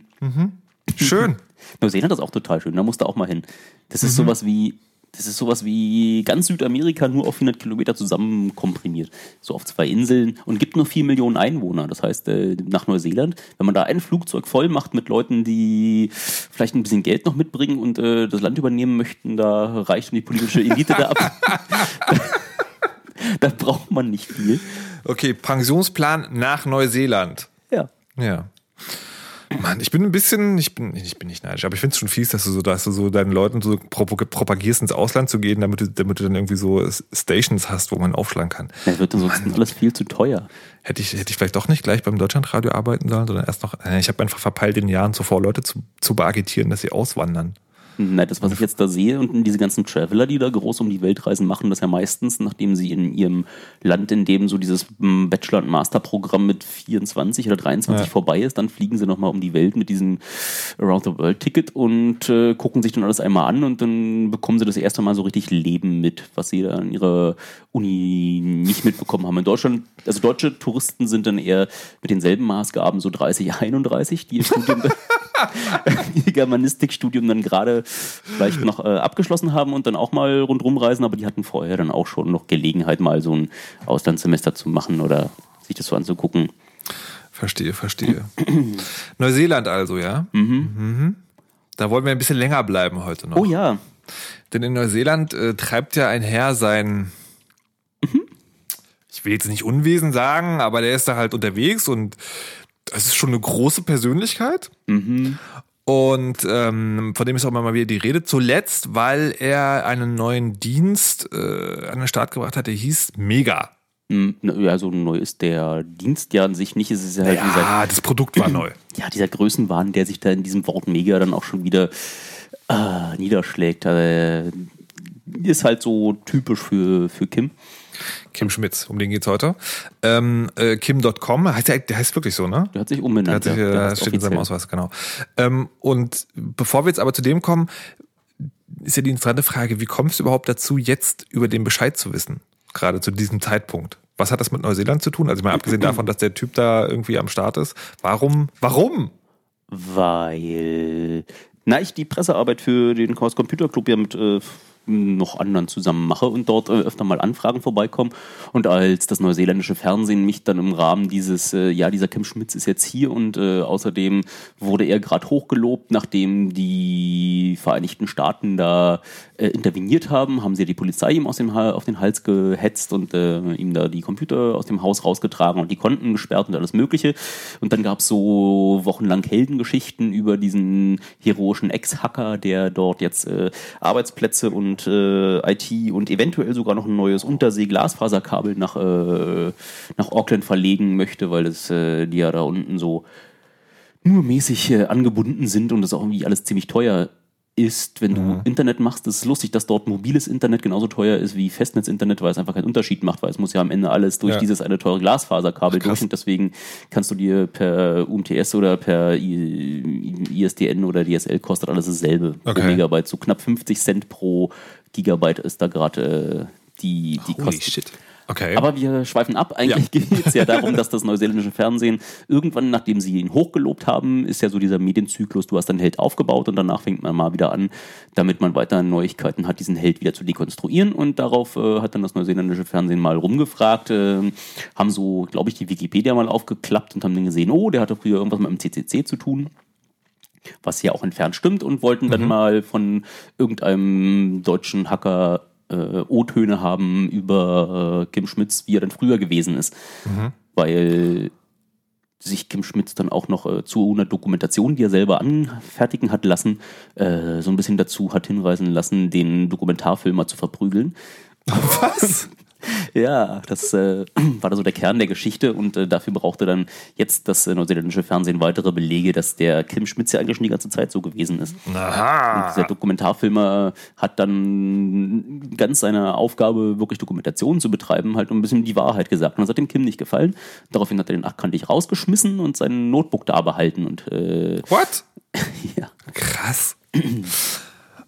Schön. (laughs) Neuseeland ist auch total schön, da musst du auch mal hin. Das ist sowas wie, das ist sowas wie ganz Südamerika nur auf 100 Kilometer zusammen komprimiert. So auf zwei Inseln und gibt nur 4 Millionen Einwohner. Das heißt, äh, nach Neuseeland, wenn man da ein Flugzeug voll macht mit Leuten, die vielleicht ein bisschen Geld noch mitbringen und äh, das Land übernehmen möchten, da reicht schon die politische Elite da ab. (laughs) da braucht man nicht viel. Okay, Pensionsplan nach Neuseeland. Ja. Ja. Mann, ich bin ein bisschen, ich bin, ich bin nicht neidisch, aber ich finde es schon fies, dass du so, dass du so deinen Leuten so propagierst, ins Ausland zu gehen, damit du, damit du dann irgendwie so Stations hast, wo man aufschlagen kann. Das wird ansonsten alles viel zu teuer. Hätte ich, hätte ich vielleicht doch nicht gleich beim Deutschlandradio arbeiten sollen, sondern erst noch, äh, ich habe einfach verpeilt, in den Jahren zuvor Leute zu, zu beagitieren, dass sie auswandern. Nein, das, was ich jetzt da sehe und diese ganzen Traveler, die da groß um die Welt reisen, machen das ja meistens, nachdem sie in ihrem Land, in dem so dieses mm, Bachelor- und Masterprogramm mit 24 oder 23 Ja. vorbei ist, dann fliegen sie nochmal um die Welt mit diesem Around-the-World-Ticket und äh, gucken sich dann alles einmal an und dann bekommen sie das erste Mal so richtig Leben mit, was sie da in ihrer Uni nicht mitbekommen haben. In Deutschland, also deutsche Touristen sind dann eher mit denselben Maßgaben so 30, 31, (laughs) die ihr Studium (laughs) ihr Germanistikstudium dann gerade vielleicht noch äh, abgeschlossen haben und dann auch mal rundrum reisen, aber die hatten vorher dann auch schon noch Gelegenheit, mal so ein Auslandssemester zu machen oder sich das so anzugucken. Verstehe, verstehe. (clears throat) Neuseeland also, ja? Mhm. Da wollen wir ein bisschen länger bleiben heute noch. Oh ja, Denn in Neuseeland äh, treibt ja ein Herr sein, ich will jetzt nicht Unwesen sagen, aber der ist da halt unterwegs und das ist schon eine große Persönlichkeit. Und ähm, von dem ist auch immer mal wieder die Rede. Zuletzt, weil er einen neuen Dienst äh, an den Start gebracht hat, der hieß Mega. Mm, na, ja, so neu ist der Dienst ja an sich nicht. Es ist ja halt dieser, Ja, das Produkt war (clears throat) neu. ja, dieser Größenwahn, der sich da in diesem Wort mega dann auch schon wieder äh, niederschlägt. Äh, ist halt so typisch für, für Kim. Kim Schmitz, um den geht's heute. Ähm, äh, Kim.com, heißt der, der heißt wirklich so, ne? Der hat sich Der umbenannt. hat sich, ja. äh, Der steht in seinem offiziell. Ausweis, genau. Ähm, und bevor wir jetzt aber zu dem kommen, ist ja die interessante Frage, wie kommst du überhaupt dazu, jetzt über den Bescheid zu wissen? Gerade zu diesem Zeitpunkt. Was hat das mit Neuseeland zu tun? Also mal abgesehen davon, dass der Typ da irgendwie am Start ist. Warum? Warum? Weil, na, ich die Pressearbeit für den Chaos Computer Club ja mit äh, noch anderen zusammen mache und dort äh, öfter mal Anfragen vorbeikommen. Und als das neuseeländische Fernsehen mich dann im Rahmen dieses, äh, ja, dieser Kim Schmitz ist jetzt hier und äh, außerdem wurde er gerade hochgelobt, nachdem die Vereinigten Staaten da äh, interveniert haben, haben sie die Polizei ihm aus dem ha auf den Hals gehetzt und äh, ihm da die Computer aus dem Haus rausgetragen und die Konten gesperrt und alles Mögliche. Und dann gab es so wochenlang Heldengeschichten über diesen heroischen Ex-Hacker, der dort jetzt äh, Arbeitsplätze und äh, IT und eventuell sogar noch ein neues Untersee-Glasfaserkabel nach, äh, nach Auckland verlegen möchte, weil es äh, die ja da unten so nur mäßig äh, angebunden sind und das auch irgendwie alles ziemlich teuer ist, wenn du Internet machst. Das ist lustig, dass dort mobiles Internet genauso teuer ist wie Festnetzinternet, weil es einfach keinen Unterschied macht, weil es muss ja am Ende alles durch Ja. dieses eine teure Glasfaserkabel Ach, durch und deswegen kannst du dir per UMTS oder per ISDN oder DSL kostet alles dasselbe pro Okay. Megabyte. So knapp 50 Cent pro Gigabyte ist da gerade äh, die, die Holy Kosten. shit. Okay. Aber wir schweifen ab. Eigentlich geht es ja (laughs) darum, dass das neuseeländische Fernsehen irgendwann, nachdem sie ihn hochgelobt haben, ist ja so dieser Medienzyklus, du hast einen Held aufgebaut und danach fängt man mal wieder an, damit man weiter Neuigkeiten hat, diesen Held wieder zu dekonstruieren. Und darauf äh, hat dann das neuseeländische Fernsehen mal rumgefragt, äh, haben so, glaube ich, die Wikipedia mal aufgeklappt und haben dann gesehen, oh, der hatte früher irgendwas mit dem CCC zu tun was ja auch entfernt stimmt und wollten dann mal von irgendeinem deutschen Hacker äh, O-Töne haben über äh, Kim Schmitz, wie er dann früher gewesen ist. Weil sich Kim Schmitz dann auch noch äh, zu einer Dokumentation, die er selber anfertigen hat lassen, äh, so ein bisschen dazu hat hinweisen lassen, den Dokumentarfilmer zu verprügeln. Was? (laughs) Ja, das äh, (clears throat) war da so der Kern der Geschichte und äh, dafür brauchte dann jetzt das äh, neuseeländische Fernsehen weitere Belege, dass der Kim Schmitz ja eigentlich schon die ganze Zeit so gewesen ist. Und Aha. dieser Dokumentarfilmer hat dann ganz seine Aufgabe, wirklich Dokumentationen zu betreiben, halt ein bisschen die Wahrheit gesagt. Und das hat dem Kim nicht gefallen. Daraufhin hat er den achtkantig rausgeschmissen und sein Notebook da behalten. Und äh, What? (laughs) ja, Krass. (clears throat)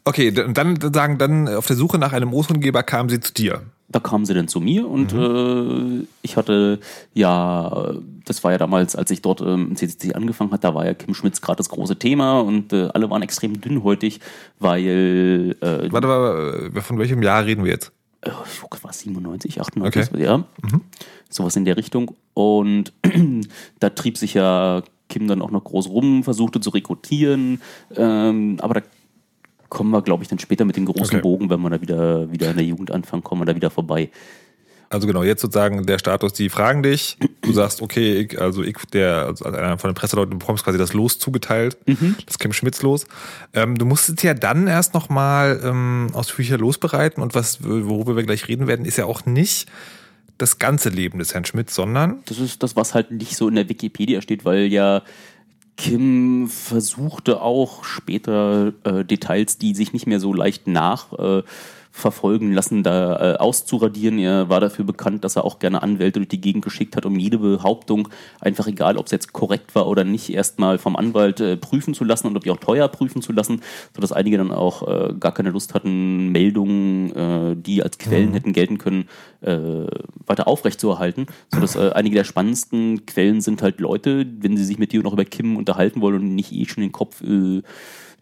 Okay, und dann sagen, dann auf der Suche nach einem Otongeber kamen sie zu dir. Da kamen sie dann zu mir und äh, ich hatte ja, das war ja damals, als ich dort ähm, im CCC angefangen hat, da war ja Kim Schmitz gerade das große Thema und äh, alle waren extrem dünnhäutig, weil äh, Warte mal, äh, von welchem Jahr reden wir jetzt? äh, was war 97, 98, Okay. ja. Sowas in der Richtung. Und (clears throat) da trieb sich ja Kim dann auch noch groß rum, versuchte zu rekrutieren. Ähm, aber da kommen wir, glaube ich, dann später mit dem großen Okay. Bogen, wenn wir da wieder, wieder in der Jugend anfangen, kommen wir da wieder vorbei. Also genau, jetzt sozusagen der Status, die fragen dich, du sagst, okay, ich, also ich, der, also einer von den Presseleuten, du bekommst quasi das Los zugeteilt, das Kim Schmitz Los. Ähm, du musstest ja dann erst nochmal ähm, ausführlicher losbereiten und was, worüber wir gleich reden werden, ist ja auch nicht das ganze Leben des Herrn Schmitz, sondern Das ist das, was halt nicht so in der Wikipedia steht, weil ja Kim versuchte auch später äh, Details, die sich nicht mehr so leicht nach äh, verfolgen lassen, da äh, auszuradieren. Er war dafür bekannt, dass er auch gerne Anwälte durch die Gegend geschickt hat, um jede Behauptung, einfach egal, ob es jetzt korrekt war oder nicht, erstmal vom Anwalt äh, prüfen zu lassen und ob die auch teuer prüfen zu lassen, sodass einige dann auch äh, gar keine Lust hatten, Meldungen, äh, die als Quellen Mhm. hätten gelten können, äh, weiter aufrechtzuerhalten. Sodass äh, einige der spannendsten Quellen sind halt Leute, wenn sie sich mit dir noch über Kim unterhalten wollen und nicht eh schon den Kopf äh,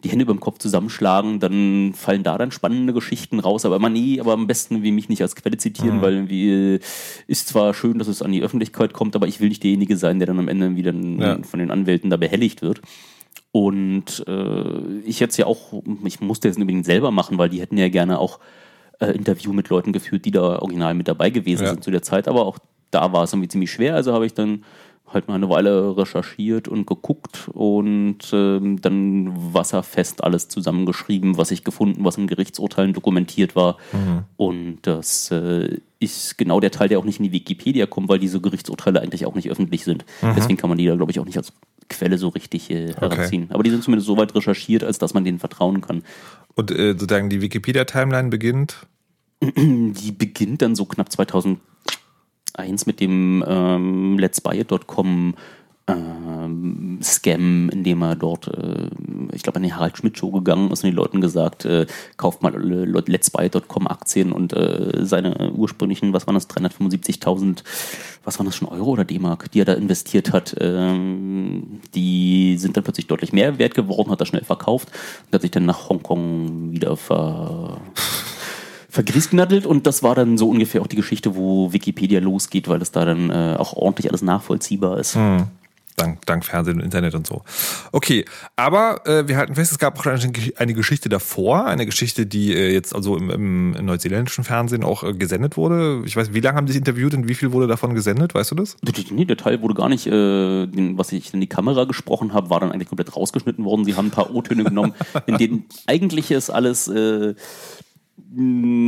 die Hände über dem Kopf zusammenschlagen, dann fallen da dann spannende Geschichten raus, aber man nie, aber am besten wie mich nicht als Quelle zitieren, Mhm. weil irgendwie äh, ist zwar schön, dass es an die Öffentlichkeit kommt, aber ich will nicht derjenige sein, der dann am Ende wieder Ja. von den Anwälten da behelligt wird. Und äh, ich jetzt ja auch, ich musste jetzt nicht unbedingt selber machen, weil die hätten ja gerne auch äh, Interview mit Leuten geführt, die da original mit dabei gewesen Ja. sind zu der Zeit, aber auch da war es irgendwie ziemlich schwer, also habe ich dann halt mal eine Weile recherchiert und geguckt und ähm, dann wasserfest alles zusammengeschrieben, was ich gefunden, was in Gerichtsurteilen dokumentiert war. Und das äh, ist genau der Teil, der auch nicht in die Wikipedia kommt, weil diese Gerichtsurteile eigentlich auch nicht öffentlich sind. Deswegen kann man die da, glaube ich, auch nicht als Quelle so richtig äh, heranziehen. Aber die sind zumindest so weit recherchiert, als dass man denen vertrauen kann. Und äh, sozusagen die Wikipedia-Timeline beginnt. (clears throat) Die beginnt dann so knapp 2001 mit dem ähm, Let's Buy It.com ähm, Scam, in dem er dort, äh, ich glaube, an die Harald Schmidt Show gegangen ist und den Leuten gesagt, äh, kauft mal alle Leute Let's Buy It.com Aktien und äh, seine ursprünglichen, was waren das, 375.000, was waren das schon Euro oder D-Mark, die er da investiert hat, ähm, die sind dann plötzlich deutlich mehr wert geworden, hat er schnell verkauft und hat sich dann nach Hongkong wieder ver vergriesgnattelt und das war dann so ungefähr auch die Geschichte, wo Wikipedia losgeht, weil es da dann äh, auch ordentlich alles nachvollziehbar ist. Dank, dank Fernsehen und Internet und so. Okay, aber äh, wir halten fest, es gab auch eine, eine Geschichte davor, eine Geschichte, die äh, jetzt also im, im, neuseeländischen Fernsehen auch äh, gesendet wurde. Ich weiß, wie lange haben die sich interviewt und wie viel wurde davon gesendet, weißt du das? Nee, der Teil wurde gar nicht, äh, den, was ich in die Kamera gesprochen habe, war dann eigentlich komplett rausgeschnitten worden. Sie haben ein paar O-Töne genommen, in denen eigentlich es alles äh,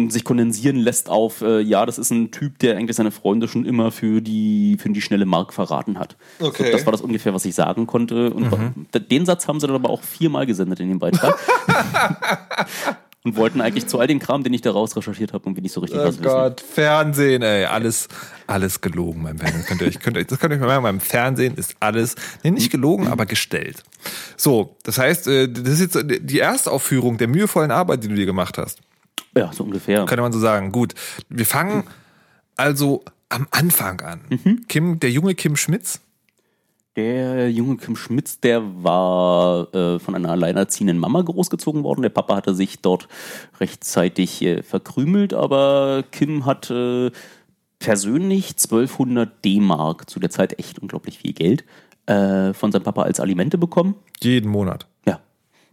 sich kondensieren lässt auf, äh, ja, das ist ein Typ, der eigentlich seine Freunde schon immer für die, für die schnelle Mark verraten hat. Okay. So, das war das ungefähr, was ich sagen konnte. Und den Satz haben sie dann aber auch viermal gesendet in dem Beitrag. (laughs) Und wollten eigentlich zu all dem Kram, den ich da raus recherchiert habe, irgendwie nicht so richtig Oh was wissen. Fernsehen, ey, alles, alles gelogen, mein Fernsehen. Könnt ihr euch, könnt ihr, das könnt ihr euch mal merken, beim Fernsehen ist alles, nee, nicht gelogen, aber gestellt. So, das heißt, äh, das ist jetzt die Erstaufführung der mühevollen Arbeit, die du dir gemacht hast. Ja, so ungefähr. könnte man so sagen. Gut, wir fangen also am Anfang an. Kim, der junge Kim Schmitz. Der junge Kim Schmitz, der war äh, von einer alleinerziehenden Mama großgezogen worden. Der Papa hatte sich dort rechtzeitig äh, verkrümelt, aber Kim hat äh, persönlich 1200 D-Mark, zu der Zeit echt unglaublich viel Geld, äh, von seinem Papa als Alimente bekommen. Jeden Monat.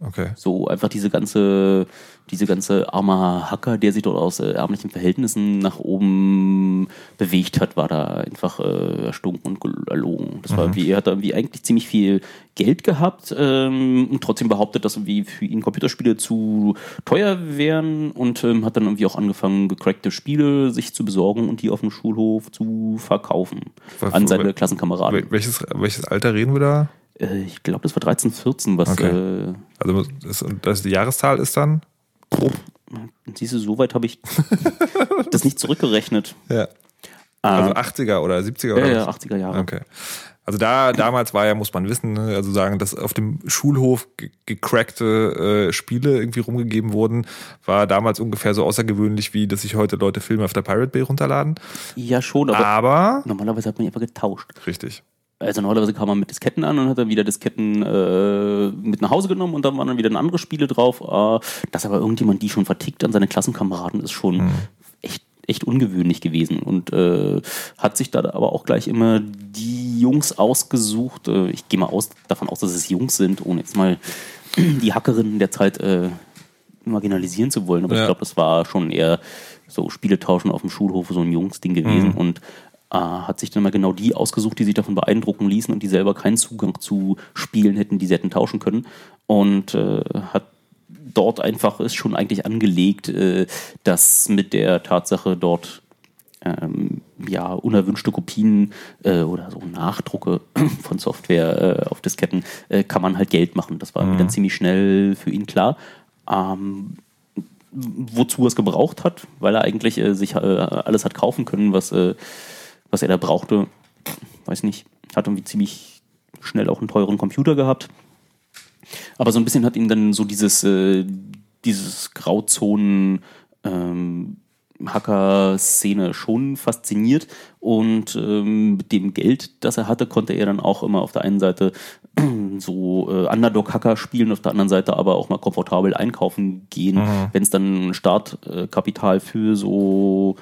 Okay. so einfach diese ganze, diese ganze arme Hacker, der sich dort aus äh, ärmlichen Verhältnissen nach oben bewegt hat, war da einfach äh, erstunken und erlogen. Das war irgendwie, er hat da irgendwie eigentlich ziemlich viel Geld gehabt ähm, und trotzdem behauptet, dass irgendwie für ihn Computerspiele zu teuer wären und ähm, hat dann irgendwie auch angefangen, gecrackte Spiele sich zu besorgen und die auf dem Schulhof zu verkaufen Was- an seine Klassenkameraden. Wel- Welches, welches Alter reden wir da? Äh, ich glaube, das war 13, 14, was Okay. äh, Also das, das die Jahreszahl ist dann? Siehst du, soweit habe ich (laughs) das nicht zurückgerechnet. Ja. Also 80er oder 70er Ja, oder ja, was? 80er Jahre. Okay. Also da damals war ja, muss man wissen, ne, also sagen, dass auf dem Schulhof ge gecrackte äh, Spiele irgendwie rumgegeben wurden, war damals ungefähr so außergewöhnlich, wie dass sich heute Leute Filme auf der Pirate Bay runterladen. Ja, schon, aber Aber normalerweise hat man die einfach getauscht. richtig. Also normalerweise kam man mit Disketten an und hat dann wieder Disketten äh, mit nach Hause genommen und dann waren dann wieder andere Spiele drauf. Äh, dass aber irgendjemand die schon vertickt an seine Klassenkameraden ist schon echt, echt ungewöhnlich gewesen und äh, hat sich da aber auch gleich immer die Jungs ausgesucht. Äh, ich gehe mal aus, davon aus, dass es Jungs sind, ohne jetzt mal (clears throat) die Hackerinnen der Zeit äh, marginalisieren zu wollen. Aber Ja. ich glaube, das war schon eher so Spiele tauschen auf dem Schulhof so ein Jungsding gewesen und äh, hat sich dann mal genau die ausgesucht, die sich davon beeindrucken ließen und die selber keinen Zugang zu Spielen hätten, die sie hätten tauschen können. Und äh, hat dort einfach ist schon eigentlich angelegt, äh, dass mit der Tatsache dort ähm, ja, unerwünschte Kopien äh, oder so Nachdrucke (clears throat) von Software äh, auf Disketten äh, kann man halt Geld machen. Das war irgendwie dann ziemlich schnell für ihn klar. Ähm, wozu er es gebraucht hat, weil er eigentlich äh, sich äh, alles hat kaufen können, was, äh, was er da brauchte. Weiß nicht, hat irgendwie ziemlich schnell auch einen teuren Computer gehabt. Aber so ein bisschen hat ihn dann so dieses, äh, dieses Grauzonen ähm, Hacker-Szene schon fasziniert und ähm, mit dem Geld, das er hatte, konnte er dann auch immer auf der einen Seite (clears throat) so äh, Underdog-Hacker spielen, auf der anderen Seite aber auch mal komfortabel einkaufen gehen, wenn es dann Startkapital für so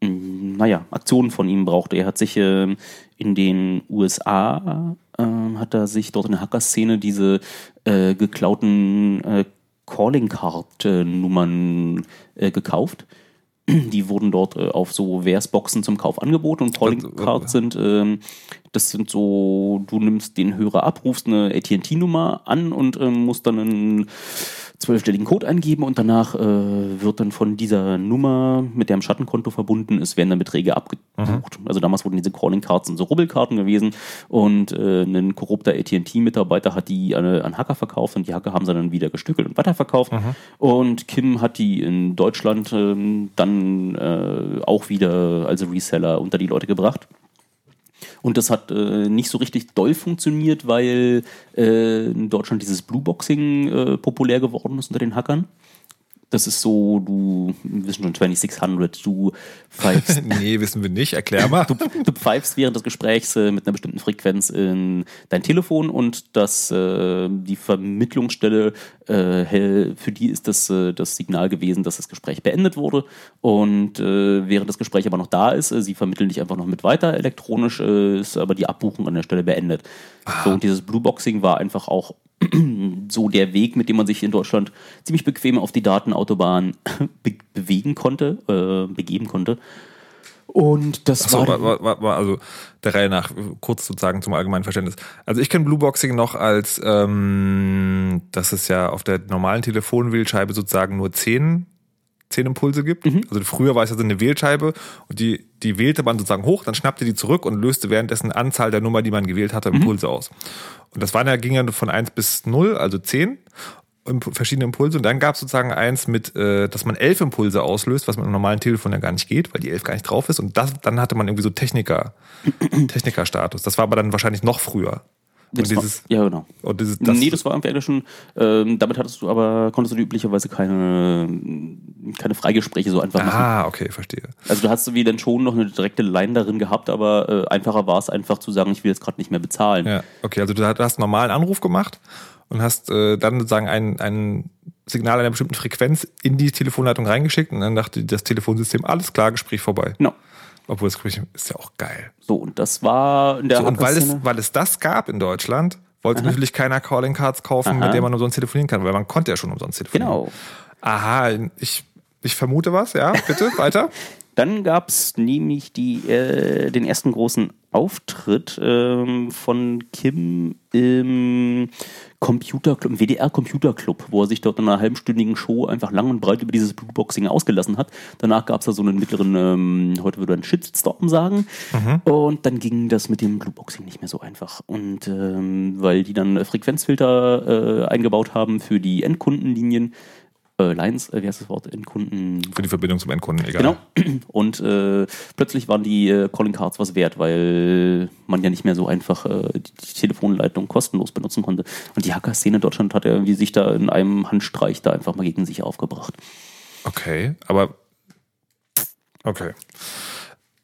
naja, Aktionen von ihm brauchte. Er hat sich ähm, in den USA ähm, hat er sich dort in der Hacker-Szene diese äh, geklauten äh, Calling Card-Nummern äh, gekauft. Die wurden dort äh, auf so Versboxen zum Kauf angeboten und Calling Und, äh, Cards sind, ähm, das sind so, du nimmst den Hörer ab, rufst eine AT&T-Nummer an und ähm, musst dann einen zwölfstelligen Code eingeben und danach äh, wird dann von dieser Nummer, mit der im Schattenkonto verbunden ist, werden dann Beträge abgebucht. Also damals wurden diese Calling Cards so Rubbelkarten gewesen und äh, ein korrupter AT&T-Mitarbeiter hat die an, an Hacker verkauft und die Hacker haben sie dann wieder gestückelt und weiterverkauft. Und Kim hat die in Deutschland ähm, dann äh, auch wieder als Reseller unter die Leute gebracht. Und das hat äh, nicht so richtig doll funktioniert, weil äh, in Deutschland dieses Blueboxing äh, populär geworden ist unter den Hackern. Das ist so, du, wir wissen schon 2600, du pfeifst, (laughs) nee, wissen wir nicht. Erklär mal. du, du pfeifst während des Gesprächs äh, mit einer bestimmten Frequenz in dein Telefon und das, äh, die Vermittlungsstelle, äh, für die ist das äh, das Signal gewesen, dass das Gespräch beendet wurde. Und äh, während das Gespräch aber noch da ist, äh, sie vermitteln dich einfach noch mit weiter elektronisch, ist aber die Abbuchung an der Stelle beendet. So, und dieses Blueboxing war einfach auch (clears throat) so der Weg, mit dem man sich in Deutschland ziemlich bequem auf die Datenautobahn (laughs) be bewegen konnte, äh, begeben konnte. Und das Achso, war. war, war, war, also der Reihe nach, kurz sozusagen zum allgemeinen Verständnis. Also ich kenne Blueboxing noch als, ähm, dass es ja auf der normalen Telefonwählscheibe sozusagen nur zehn, zehn Impulse gibt. Also früher war es ja so eine Wählscheibe und die, die wählte man sozusagen hoch, dann schnappte die zurück und löste währenddessen Anzahl der Nummer, die man gewählt hatte, Impulse aus. Und das waren ja, ging ja von 1 bis 0, also 10 Imp- verschiedene Impulse und dann gab es sozusagen eins mit, äh, dass man elf Impulse auslöst, was mit einem normalen Telefon ja gar nicht geht, weil die elf gar nicht drauf ist und das, dann hatte man irgendwie so Techniker, (clears throat) Techniker-Status. Das war aber dann wahrscheinlich noch früher. Und war, dieses, ja, genau. und dieses, das, nee, das war irgendwie eigentlich schon, ähm, damit hattest du aber, konntest du üblicherweise keine, keine Freigespräche so einfach machen. ah, okay, verstehe. Also du hast wie dann schon noch eine direkte Line darin gehabt, aber äh, einfacher war es einfach zu sagen, ich will jetzt gerade nicht mehr bezahlen. Ja, okay, also du hast einen normalen Anruf gemacht und hast äh, dann sozusagen ein, ein Signal einer bestimmten Frequenz in die Telefonleitung reingeschickt und dann dachte das Telefonsystem, alles klar, Gespräch vorbei. Genau. Obwohl das ist ja auch geil. So, und das war in der So, und weil es, weil es das gab in Deutschland, wollte natürlich keiner Calling Cards kaufen, Aha. mit der man umsonst telefonieren kann, weil man konnte ja schon umsonst telefonieren. Genau. Aha, ich, ich vermute was, ja, bitte, weiter. (laughs) Dann gab es nämlich die, äh, den ersten großen Auftritt ähm, von Kim im Computerclub, im WDR Computerclub, wo er sich dort in einer halbstündigen Show einfach lang und breit über dieses Blueboxing ausgelassen hat. Danach gab es da so einen mittleren, ähm, heute würde man Shitstorm sagen. Und dann ging das mit dem Blueboxing nicht mehr so einfach. Und ähm, weil die dann Frequenzfilter äh, eingebaut haben für die Endkundenlinien, äh, Lines, äh, wie heißt das Wort, Endkunden, Für die Verbindung zum Endkunden, egal. Genau. (clears throat) Und äh, plötzlich waren die äh, Calling Cards was wert, weil man ja nicht mehr so einfach äh, die, die Telefonleitung kostenlos benutzen konnte. Und die Hacker-Szene in Deutschland hat ja irgendwie sich da in einem Handstreich da einfach mal gegen sich aufgebracht. Okay, aber okay.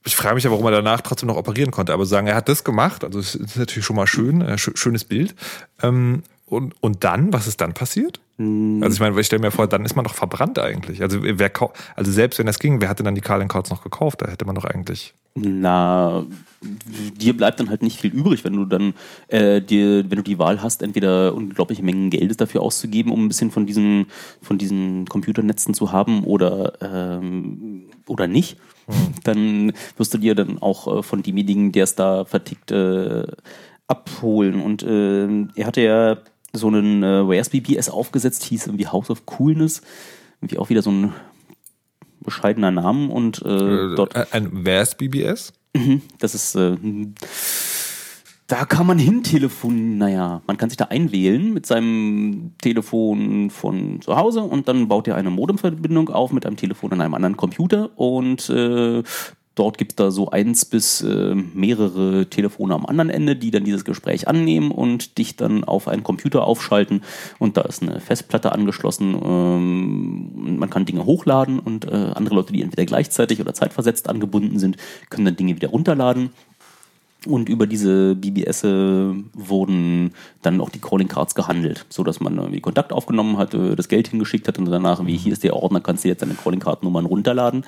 Ich frage mich ja, warum er danach trotzdem noch operieren konnte. Aber sagen, er hat das gemacht, also es ist natürlich schon mal schön, äh, sch schönes Bild. Ähm, und, und dann, was ist dann passiert? Hm. Also ich meine, ich stelle mir vor, dann ist man doch verbrannt eigentlich. Also wer also selbst wenn das ging, wer hatte dann die Calling Cards noch gekauft? Da hätte man doch eigentlich. Na, dir bleibt dann halt nicht viel übrig, wenn du dann äh, dir, wenn du die Wahl hast, entweder unglaubliche Mengen Geldes dafür auszugeben, um ein bisschen von diesen, von diesen Computernetzen zu haben oder, ähm, oder nicht. Dann wirst du dir dann auch äh, von demjenigen, der es da vertickt, äh, abholen. Und äh, er hatte ja so einen äh, Where's BBS aufgesetzt, hieß irgendwie House of Coolness. Irgendwie auch wieder so ein bescheidener Namen und äh, dort Äh, ein wer ist BBS? das ist, äh, Da kann man hin telefonieren. Naja, man kann sich da einwählen mit seinem Telefon von zu Hause und dann baut ihr eine Modemverbindung auf mit einem Telefon an einem anderen Computer und äh, Dort gibt es da so eins bis äh, mehrere Telefone am anderen Ende, die dann dieses Gespräch annehmen und dich dann auf einen Computer aufschalten. Und da ist eine Festplatte angeschlossen. Ähm, man kann Dinge hochladen und äh, andere Leute, die entweder gleichzeitig oder zeitversetzt angebunden sind, können dann Dinge wieder runterladen. Und über diese BBS wurden dann auch die Calling Cards gehandelt, so dass man irgendwie Kontakt aufgenommen hat, äh, das Geld hingeschickt hat und danach, wie hier ist der Ordner, kannst du jetzt deine Calling Card Nummern runterladen.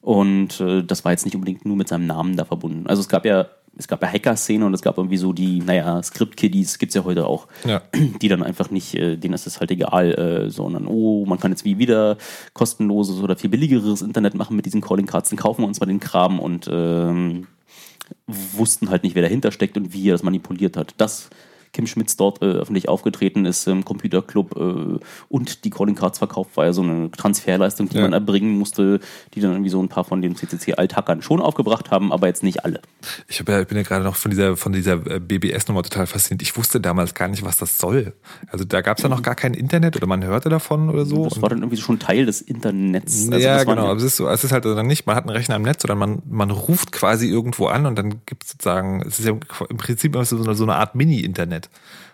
Und äh, das war jetzt nicht unbedingt nur mit seinem Namen da verbunden. Also es gab ja, es gab ja Hacker-Szenen und es gab irgendwie so die, naja, Script-Kiddies gibt's ja heute auch, Ja. die dann einfach nicht, äh, denen ist es halt egal, äh, sondern, oh, man kann jetzt wie wieder kostenloses oder viel billigeres Internet machen mit diesen Calling-Cards, dann kaufen wir uns mal den Kram und ähm, wussten halt nicht, wer dahinter steckt und wie er das manipuliert hat. Das Kim Schmitz dort äh, öffentlich aufgetreten ist im Computerclub äh, und die Calling Cards verkauft, war ja so eine Transferleistung, die Ja. man erbringen musste, die dann irgendwie so ein paar von den CCC-Althackern schon aufgebracht haben, aber jetzt nicht alle. Ich, ja, ich bin ja gerade noch von dieser, von dieser äh, BBS-Nummer total fasziniert. Ich wusste damals gar nicht, was das soll. Also da gab es ja noch gar kein Internet oder man hörte davon oder so. Das war dann irgendwie schon Teil des Internets. Also ja, genau. Aber es ist so, es ist halt dann nicht, man hat einen Rechner im Netz, sondern man, man ruft quasi irgendwo an und dann gibt es sozusagen, es ist ja im Prinzip immer so eine, so eine Art Mini-Internet.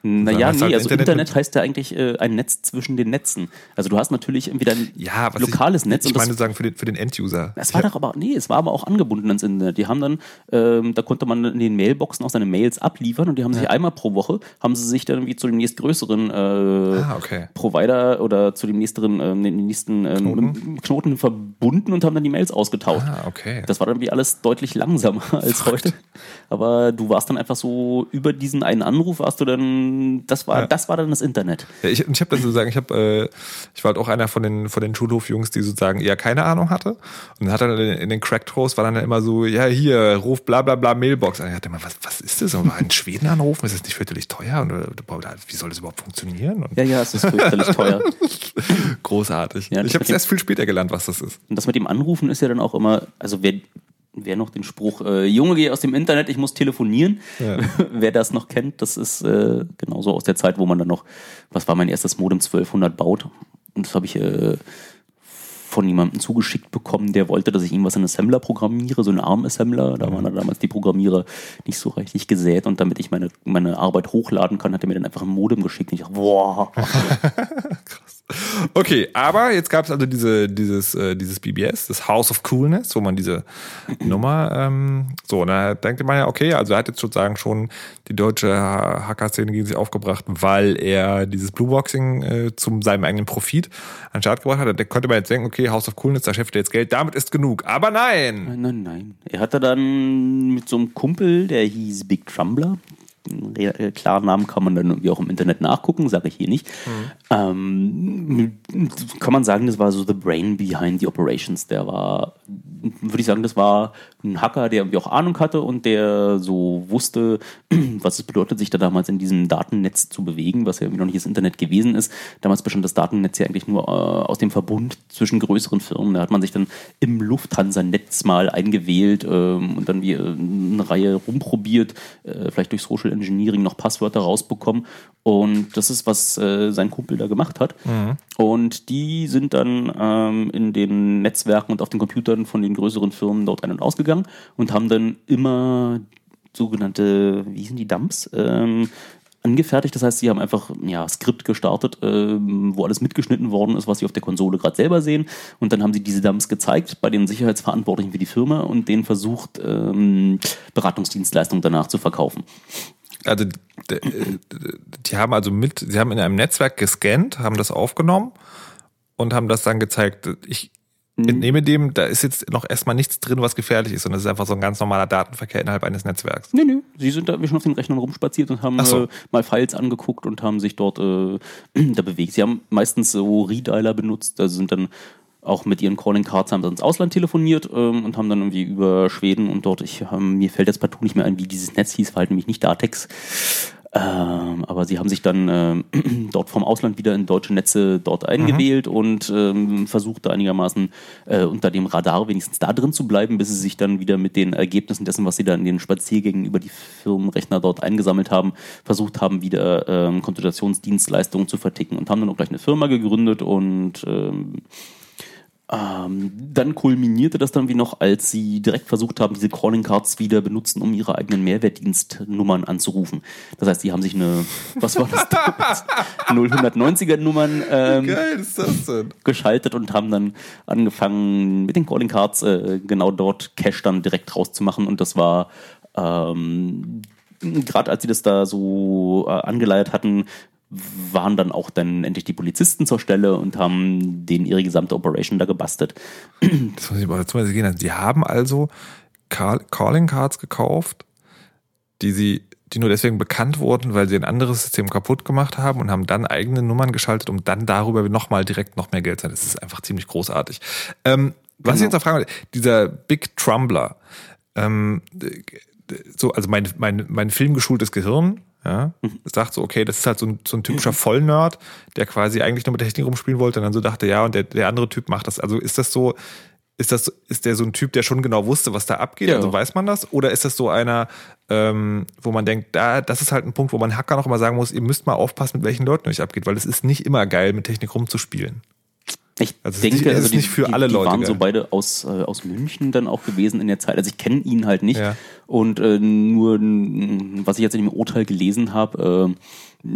Naja, hast nee, halt also Internet Internet, heißt ja eigentlich äh, ein Netz zwischen den Netzen. Also du hast natürlich entweder ein Ja, lokales ich, Netz Ich und das meine sagen für den, für den End-User. Es war doch aber, nee, es war aber auch angebunden ans Internet. Die haben dann, ähm, da konnte man in den Mailboxen auch seine Mails abliefern und die haben sich einmal pro Woche, haben sie sich dann irgendwie zu dem nächstgrößeren äh, Ah, okay. Provider oder zu dem nächsten, den nächsten ähm, Knoten. verbunden und haben dann die Mails ausgetauscht. Ah, okay. Das war dann wie alles deutlich langsamer (laughs) als heute. Aber du warst dann einfach so, über diesen einen Anruf warst du dann, das war, Ja. das war dann das Internet. Ja, ich ich habe dann sozusagen, ich habe, äh, ich war halt auch einer von den von den Schulhofjungs, die sozusagen eher keine Ahnung hatte. Und dann hat er dann in den Crack Throws war dann immer so, ja hier ruf bla bla bla Mailbox. Und ich dachte immer, was was ist das? Und in Schweden anrufen, ist das nicht fürchterlich teuer? Und äh, wie soll das überhaupt funktionieren? Und Ja, ja, es ist fürchterlich teuer. (laughs) großartig. Ja, das ich habe es erst viel später gelernt, was das ist. Und das mit dem Anrufen ist ja dann auch immer, also wer, wer noch den Spruch, äh, Junge, geh aus dem Internet, ich muss telefonieren, Ja. (laughs) wer das noch kennt, das ist äh, genauso aus der Zeit, wo man dann noch, was war mein erstes Modem 1200 baut. Und das habe ich äh, von jemandem zugeschickt bekommen, der wollte, dass ich ihm was in Assembler programmiere, so einen ARM-Assembler. Da waren da damals die Programmierer nicht so richtig gesät und damit ich meine, meine Arbeit hochladen kann, hat er mir dann einfach ein Modem geschickt. Und ich dachte, boah, (laughs) (laughs) Okay, aber jetzt gab es also diese, dieses, äh, dieses BBS, das House of Coolness, wo man diese Nummer, ähm, so, und da denkt man ja, okay, also er hat jetzt sozusagen schon die deutsche Ha- Hacker-Szene gegen sich aufgebracht, weil er dieses Blueboxing äh, zum seinem eigenen Profit an den Start gebracht hat. Da könnte man jetzt denken, okay, House of Coolness, da schäft er jetzt Geld, damit ist genug. Aber nein! Nein, nein, nein. Er hatte dann mit so einem Kumpel, der hieß Big Trumbler. Klaren Namen kann man dann irgendwie auch im Internet nachgucken, sage ich hier nicht. Ähm, kann man sagen, das war so the brain behind the operations. Der war, würde ich sagen, das war ein Hacker, der irgendwie auch Ahnung hatte und der so wusste, (clears throat) was es bedeutet, sich da damals in diesem Datennetz zu bewegen, was ja irgendwie noch nicht das Internet gewesen ist. Damals bestand das Datennetz ja eigentlich nur äh, aus dem Verbund zwischen größeren Firmen. Da hat man sich dann im Lufthansa-Netz mal eingewählt ähm, und dann wie äh, eine Reihe rumprobiert, äh, vielleicht durch Social Engineering noch Passwörter rausbekommen. Und das ist, was äh, sein Kumpel da gemacht hat. Und die sind dann ähm, in den Netzwerken und auf den Computern von den größeren Firmen dort ein- und ausgegangen und haben dann immer sogenannte, wie hießen die Dumps? Ähm, angefertigt. Das heißt, sie haben einfach ja, Skript gestartet, ähm, wo alles mitgeschnitten worden ist, was sie auf der Konsole gerade selber sehen. Und dann haben sie diese Dumps gezeigt bei den Sicherheitsverantwortlichen für die Firma und denen versucht, ähm, Beratungsdienstleistungen danach zu verkaufen. Also äh, die haben also mit, sie haben in einem Netzwerk gescannt, haben das aufgenommen und haben das dann gezeigt. Ich entnehme dem, da ist jetzt noch erstmal nichts drin, was gefährlich ist, sondern es ist einfach so ein ganz normaler Datenverkehr innerhalb eines Netzwerks. Nee, nee. Sie sind da wie schon auf den Rechnern rumspaziert und haben so. äh, mal Files angeguckt und haben sich dort äh, (clears throat) da bewegt. Sie haben meistens so Redialer benutzt, also sind dann auch mit ihren Calling Cards haben sie ins Ausland telefoniert ähm, und haben dann irgendwie über Schweden und dort, ich, ähm, mir fällt jetzt partout nicht mehr ein, wie dieses Netz hieß, war halt nämlich nicht Datex. Ähm, aber sie haben sich dann äh, (clears throat) dort vom Ausland wieder in deutsche Netze dort eingewählt und ähm, versucht da einigermaßen äh, unter dem Radar wenigstens da drin zu bleiben, bis sie sich dann wieder mit den Ergebnissen dessen, was sie dann in den Spaziergängen über die Firmenrechner dort eingesammelt haben, versucht haben, wieder ähm, Konsultationsdienstleistungen zu verticken und haben dann auch gleich eine Firma gegründet und ähm, dann kulminierte das dann wie noch, als sie direkt versucht haben, diese Calling Cards wieder benutzen, um ihre eigenen Mehrwertdienstnummern anzurufen. Das heißt, sie haben sich eine, was war das (laughs) damals? 0190er Nummern ähm, geschaltet und haben dann angefangen mit den Calling Cards äh, genau dort Cash dann direkt rauszumachen und das war ähm, gerade als sie das da so äh, angeleiert hatten, waren dann auch dann endlich die Polizisten zur Stelle und haben denen ihre gesamte Operation da gebastelt. Das muss ich mal dazu gehen. Also die haben also Call Calling Cards gekauft, die sie, die nur deswegen bekannt wurden, weil sie ein anderes System kaputt gemacht haben und haben dann eigene Nummern geschaltet, um dann darüber nochmal direkt noch mehr Geld zu haben. Das ist einfach ziemlich großartig. Ähm, was ich Genau. jetzt noch fragen wollte, dieser Big Trumbler, ähm, so, also mein, mein, mein filmgeschultes Gehirn, ja, sagt so, okay, das ist halt so ein, so ein typischer Vollnerd, der quasi eigentlich nur mit Technik rumspielen wollte und dann so dachte, ja, und der, der andere Typ macht das. Also ist das so, ist das, ist der so ein Typ, der schon genau wusste, was da abgeht? Ja. Also weiß man das? Oder ist das so einer, ähm, wo man denkt, da, das ist halt ein Punkt, wo man Hacker noch immer sagen muss, ihr müsst mal aufpassen, mit welchen Leuten euch abgeht, weil es ist nicht immer geil, mit Technik rumzuspielen. Ich Also denke, nicht- also ist nicht für die, alle die Leute waren so beide aus, äh, aus München dann auch gewesen in der Zeit. Also ich kenne ihn halt nicht. Ja. Und äh, nur, was ich jetzt in dem Urteil gelesen habe, äh,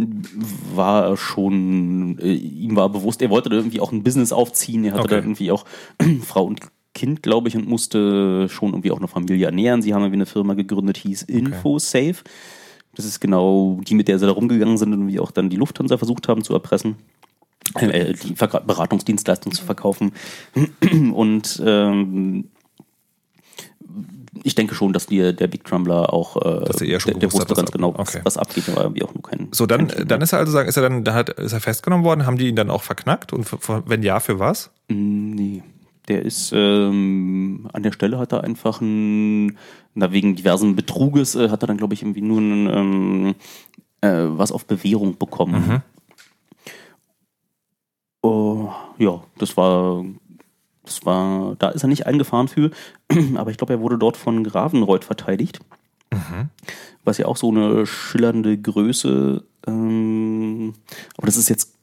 war er schon, äh, ihm war bewusst, er wollte da irgendwie auch ein Business aufziehen. Er hatte Okay. da irgendwie auch (clears throat) Frau und Kind, glaube ich, und musste schon irgendwie auch eine Familie ernähren. Sie haben irgendwie eine Firma gegründet, hieß InfoSafe. Das ist genau die, mit der sie da rumgegangen sind und wie auch dann die Lufthansa versucht haben zu erpressen äh, die Verka- Beratungsdienstleistung zu verkaufen. (clears throat) Und ähm, ich denke schon, dass die, der Big Trumbler auch äh, Dass er eher schon der, der wusste ganz ab- genau, was, okay. was abgeht, aber irgendwie auch nur kein. So, dann, kein dann ist er also sagen, ist er dann, da hat, ist er festgenommen worden, haben die ihn dann auch verknackt und für, wenn ja, für was? Nee. Der ist ähm, an der Stelle hat er einfach ein, na, wegen diversen Betruges äh, hat er dann, glaube ich, irgendwie nur ein, ähm, äh, was auf Bewährung bekommen. Oh, ja, das war, das war, da ist er nicht eingefahren für, (clears throat) aber ich glaube, er wurde dort von Gravenreuth verteidigt. Was ja auch so eine schillernde Größe, ähm, aber das ist jetzt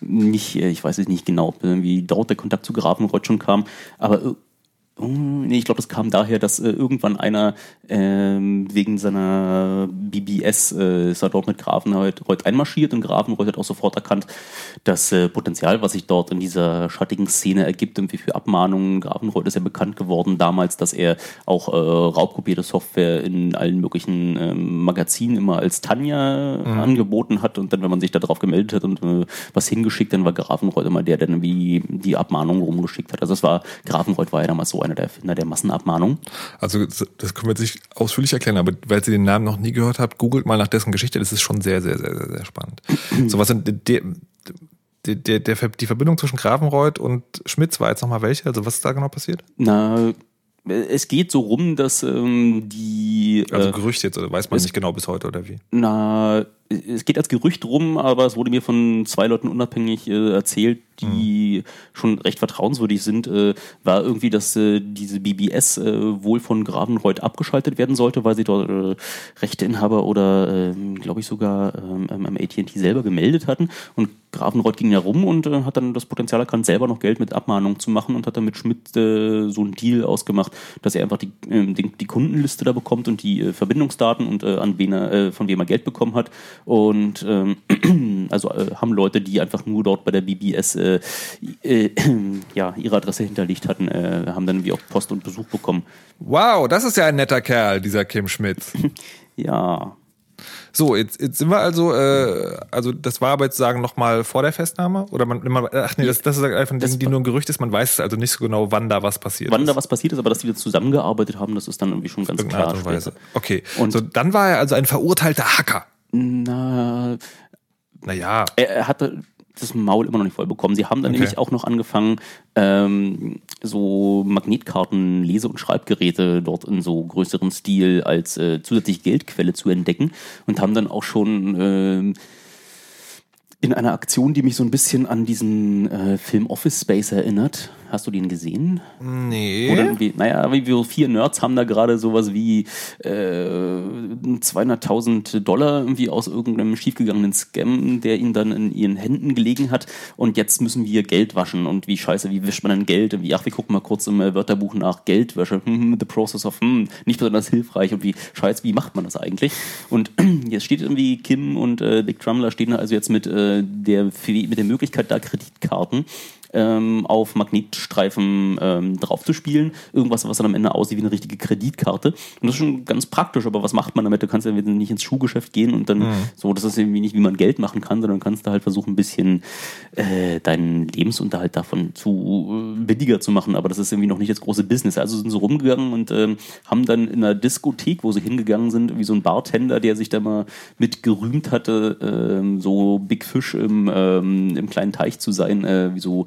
nicht, äh, ich weiß es nicht genau, irgendwie dort der Kontakt zu Grafenreuth schon kam, aber oh, nee, ich glaube, das kam daher, dass äh, irgendwann einer ähm, wegen seiner BBS äh, ist er dort mit Grafenreuth einmarschiert und Grafenreuth hat auch sofort erkannt, das äh, Potenzial, was sich dort in dieser schattigen Szene ergibt, irgendwie für Abmahnungen. Grafenreuth ist ja bekannt geworden damals, dass er auch äh, raubkopierte Software in allen möglichen ähm, Magazinen immer als Tanja angeboten hat und dann, wenn man sich darauf gemeldet hat und äh, was hingeschickt, dann war Grafenreuth immer der, der dann wie die Abmahnung rumgeschickt hat. Also es war, Grafenreuth war ja damals so einer der Erfinder der Massenabmahnung. Also das können wir jetzt nicht ausführlich erklären, aber weil ihr den Namen noch nie gehört habt, googelt mal nach dessen Geschichte, das ist schon sehr, sehr, sehr, sehr, sehr spannend. so was sind der, der, der, die Verbindung zwischen Grafenreuth und Schmitz war jetzt nochmal welche? Also was ist da genau passiert? Na, es geht so rum, dass ähm, die Also äh, Gerücht jetzt, oder weiß man nicht genau bis heute oder wie? Na, es geht als Gerücht rum, aber es wurde mir von zwei Leuten unabhängig äh, erzählt, die schon recht vertrauenswürdig sind, äh, war irgendwie, dass äh, diese BBS äh, wohl von Gravenreuth abgeschaltet werden sollte, weil sie dort äh, Rechteinhaber oder, ähm, glaube ich, sogar ähm, am AT&T selber gemeldet hatten. Und Gravenreuth ging ja rum und äh, hat dann das Potenzial erkannt, selber noch Geld mit Abmahnung zu machen und hat dann mit Schmidt so einen Deal ausgemacht, dass er einfach die, ähm, die, die Kundenliste da bekommt und die Verbindungsdaten und an wen er, von wem er Geld bekommen hat. Und ähm, (clears throat) also äh, haben Leute, die einfach nur dort bei der BBS äh, äh, (clears throat) ja, ihre Adresse hinterlegt hatten, äh, haben dann wie auch Post und Besuch bekommen. Wow, das ist ja ein netter Kerl, dieser Kim Schmitz. (laughs) Ja, So, jetzt, jetzt sind wir also, äh, also das war aber jetzt sagen nochmal vor der Festnahme? Oder man, man ach nee, das, das ist einfach ein Ding, die nur ein Gerücht ist, man weiß es also nicht so genau, wann da was passiert wann ist. da was passiert ist, aber dass die da zusammengearbeitet haben, das ist dann irgendwie schon ganz Irgendeine klar. Art und Weise. Okay. Und- so, dann war er also ein verurteilter Hacker. Na, Naja, er, er hatte das Maul immer noch nicht voll bekommen. Sie haben dann Okay. nämlich auch noch angefangen, ähm, so Magnetkarten, Lese- und Schreibgeräte dort in so größerem Stil als äh, zusätzliche Geldquelle zu entdecken und haben dann auch schon ähm, in einer Aktion, die mich so ein bisschen an diesen äh, Film Office Space erinnert. Hast du den gesehen? Nee. Oder irgendwie, naja, wie wir vier Nerds haben da gerade sowas wie äh, 200.000 Dollar irgendwie aus irgendeinem schiefgegangenen Scam, der ihnen dann in ihren Händen gelegen hat. Und jetzt müssen wir Geld waschen. Und wie scheiße, wie wischt man denn Geld? Und wie, ach, wir gucken mal kurz im äh, Wörterbuch nach Geldwäsche. Hm, the process of, hm, nicht besonders hilfreich. Und wie scheiße, wie macht man das eigentlich? Und (clears throat) jetzt steht irgendwie Kim und äh, Dick Trumler stehen also jetzt mit, äh, der, mit der Möglichkeit, da Kreditkarten ähm, auf Magnetstreifen ähm, draufzuspielen. Irgendwas, was dann am Ende aussieht wie eine richtige Kreditkarte. Und das ist schon ganz praktisch, aber was macht man damit? Du kannst ja nicht ins Schuhgeschäft gehen und dann so, das ist irgendwie nicht, wie man Geld machen kann, sondern kannst du halt versuchen, ein bisschen äh, deinen Lebensunterhalt davon zu äh, billiger zu machen. Aber das ist irgendwie noch nicht das große Business. Also sind sie rumgegangen und ähm, haben dann in einer Diskothek, wo sie hingegangen sind, wie so ein Bartender, der sich da mal mit gerühmt hatte, ähm, so Big Fish im, ähm, im kleinen Teich zu sein, äh, wie so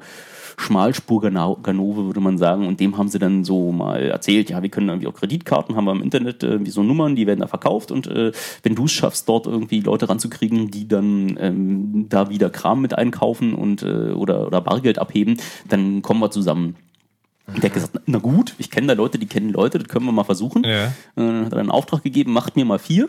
Schmalspur-Ganove, würde man sagen. Und dem haben sie dann so mal erzählt, ja, wir können irgendwie auch Kreditkarten, haben wir im Internet äh, wie so Nummern, die werden da verkauft. Und äh, wenn du es schaffst, dort irgendwie Leute ranzukriegen, die dann ähm, da wieder Kram mit einkaufen und äh, oder, oder Bargeld abheben, dann kommen wir zusammen. Und der hat gesagt, na gut, ich kenne da Leute, die kennen Leute, das können wir mal versuchen. Ja. Äh, Dann hat er einen Auftrag gegeben, macht mir mal vier.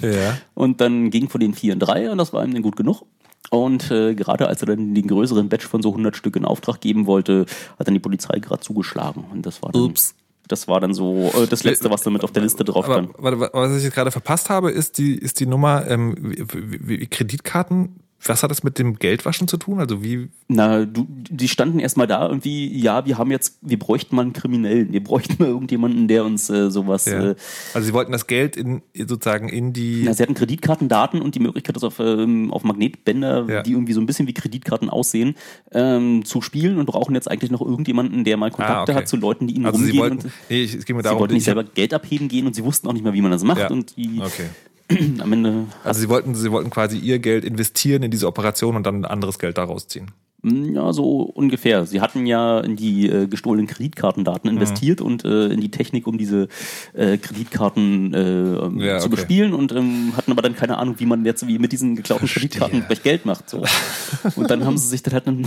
Ja. Und dann ging von den vier in drei und das war ihm dann gut genug. Und äh, gerade als er dann den größeren Batch von so 100 Stück in Auftrag geben wollte, hat dann die Polizei gerade zugeschlagen. Und das war dann, Ups. das war dann so äh, das Letzte, was damit auf der Liste drauf stand. was ich jetzt gerade verpasst habe, ist die, ist die Nummer ähm, wie, wie, wie Kreditkarten. Was hat das mit dem Geldwaschen zu tun? Also wie? Na, du, die standen erstmal da irgendwie, ja, wir haben jetzt, wir bräuchten mal einen Kriminellen, wir bräuchten mal irgendjemanden, der uns äh, sowas Ja. äh, Also sie wollten das Geld in sozusagen in die. Na, sie hatten Kreditkartendaten und die Möglichkeit, das auf, ähm, auf Magnetbänder, Ja. die irgendwie so ein bisschen wie Kreditkarten aussehen, ähm, zu spielen und brauchen jetzt eigentlich noch irgendjemanden, der mal Kontakte Ah, okay. hat zu Leuten, die ihnen also sie rumgehen. wollten. und Nee, ich, es ging mir sie darum, wollten nicht hab- selber Geld abheben gehen und sie wussten auch nicht mehr, wie man das macht. Ja. Und die, Okay. (clears throat) am Ende Also sie wollten, sie wollten quasi ihr Geld investieren in diese Operation und dann anderes Geld daraus ziehen. Mm, Ja, so ungefähr. Sie hatten ja in die äh, gestohlenen Kreditkartendaten Mhm. investiert und äh, in die Technik, um diese äh, Kreditkarten äh, ähm, Ja, zu okay. bespielen und ähm, hatten aber dann keine Ahnung, wie man jetzt wie mit diesen geklauten Kreditkarten gleich Geld macht. So. (laughs) Und dann haben sie sich dann halt einen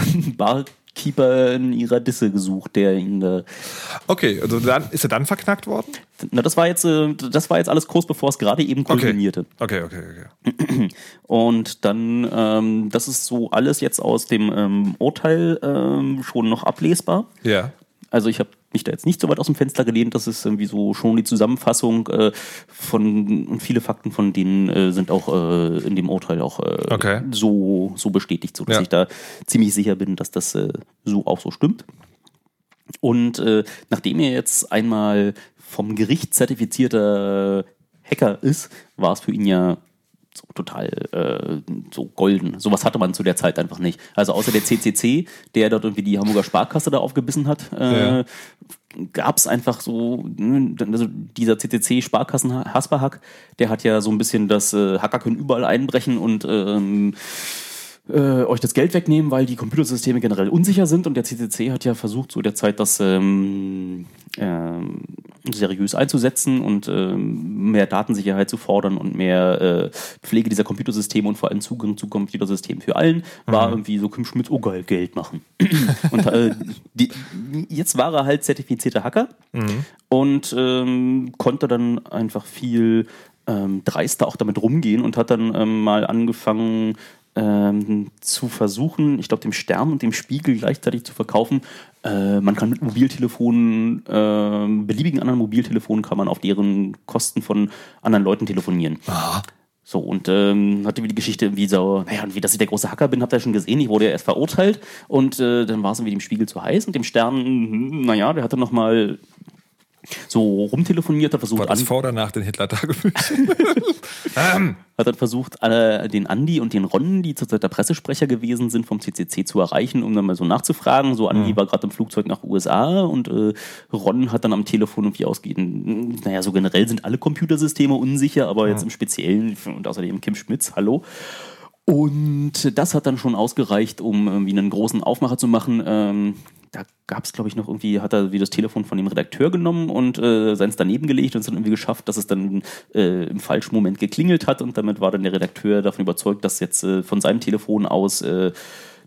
Barkeeper in ihrer Disse gesucht, der ihnen da. Okay, also dann ist er dann verknackt worden? Na, das war jetzt, äh, das war jetzt alles kurz bevor es gerade eben kulminierte. Okay, okay, okay. (clears throat) Und dann, ähm, das ist so alles jetzt aus dem ähm, Urteil ähm, schon noch ablesbar. Ja. Also ich habe mich da jetzt nicht so weit aus dem Fenster gelehnt, das ist irgendwie so schon die Zusammenfassung äh, von und viele Fakten von denen äh, sind auch äh, in dem Urteil auch äh, Okay. so, so bestätigt, so dass Ja. ich da ziemlich sicher bin, dass das äh, so auch so stimmt. Und äh, nachdem er jetzt einmal vom Gericht zertifizierter Hacker ist, war es für ihn ja so total äh, so golden. Sowas hatte man zu der Zeit einfach nicht. Also außer der CCC, der dort irgendwie die Hamburger Sparkasse da aufgebissen hat, äh, Ja. gab es einfach so, ne, also dieser CCC Sparkassen Hasperhack, der hat ja so ein bisschen das äh, Hacker können überall einbrechen und ähm, äh, euch das Geld wegnehmen, weil die Computersysteme generell unsicher sind. Und der CCC hat ja versucht, zu der Zeit das ähm, ähm, seriös einzusetzen und ähm, mehr Datensicherheit zu fordern und mehr äh, Pflege dieser Computersysteme und vor allem Zugang zu Computersystemen für allen, war irgendwie so Kim Schmidt, oh geil, Geld machen. (clears throat) und äh, die, jetzt war er halt zertifizierter Hacker und ähm, konnte dann einfach viel ähm, dreister auch damit rumgehen und hat dann ähm, mal angefangen ähm, zu versuchen, ich glaube dem Stern und dem Spiegel gleichzeitig zu verkaufen. Äh, man kann mit Mobiltelefonen, ähm, beliebigen anderen Mobiltelefonen kann man auf deren Kosten von anderen Leuten telefonieren. So, und ähm, hatte wie die Geschichte irgendwie so, naja, und wie dass ich der große Hacker bin, habt ihr ja schon gesehen, ich wurde ja erst verurteilt und äh, dann war es irgendwie dem Spiegel zu heiß und dem Stern, hm, naja, der hatte nochmal so rumtelefoniert, hat versucht, War das vor oder nach den Hitler-Tagebüchern? (laughs) hat dann versucht, den Andi und den Ron, die zurzeit der Pressesprecher gewesen sind, vom CCC zu erreichen, um dann mal so nachzufragen. So, Andi war gerade im Flugzeug nach USA und äh, Ron hat dann am Telefon irgendwie ausgehen, naja, so generell sind alle Computersysteme unsicher, aber jetzt im Speziellen und außerdem Kim Schmitz, hallo. Und das hat dann schon ausgereicht, um irgendwie einen großen Aufmacher zu machen. Ähm, da gab es, glaube ich, noch irgendwie, hat er wie das Telefon von dem Redakteur genommen und äh, seins daneben gelegt und es dann irgendwie geschafft, dass es dann äh, im falschen Moment geklingelt hat und damit war dann der Redakteur davon überzeugt, dass jetzt äh, von seinem Telefon aus äh,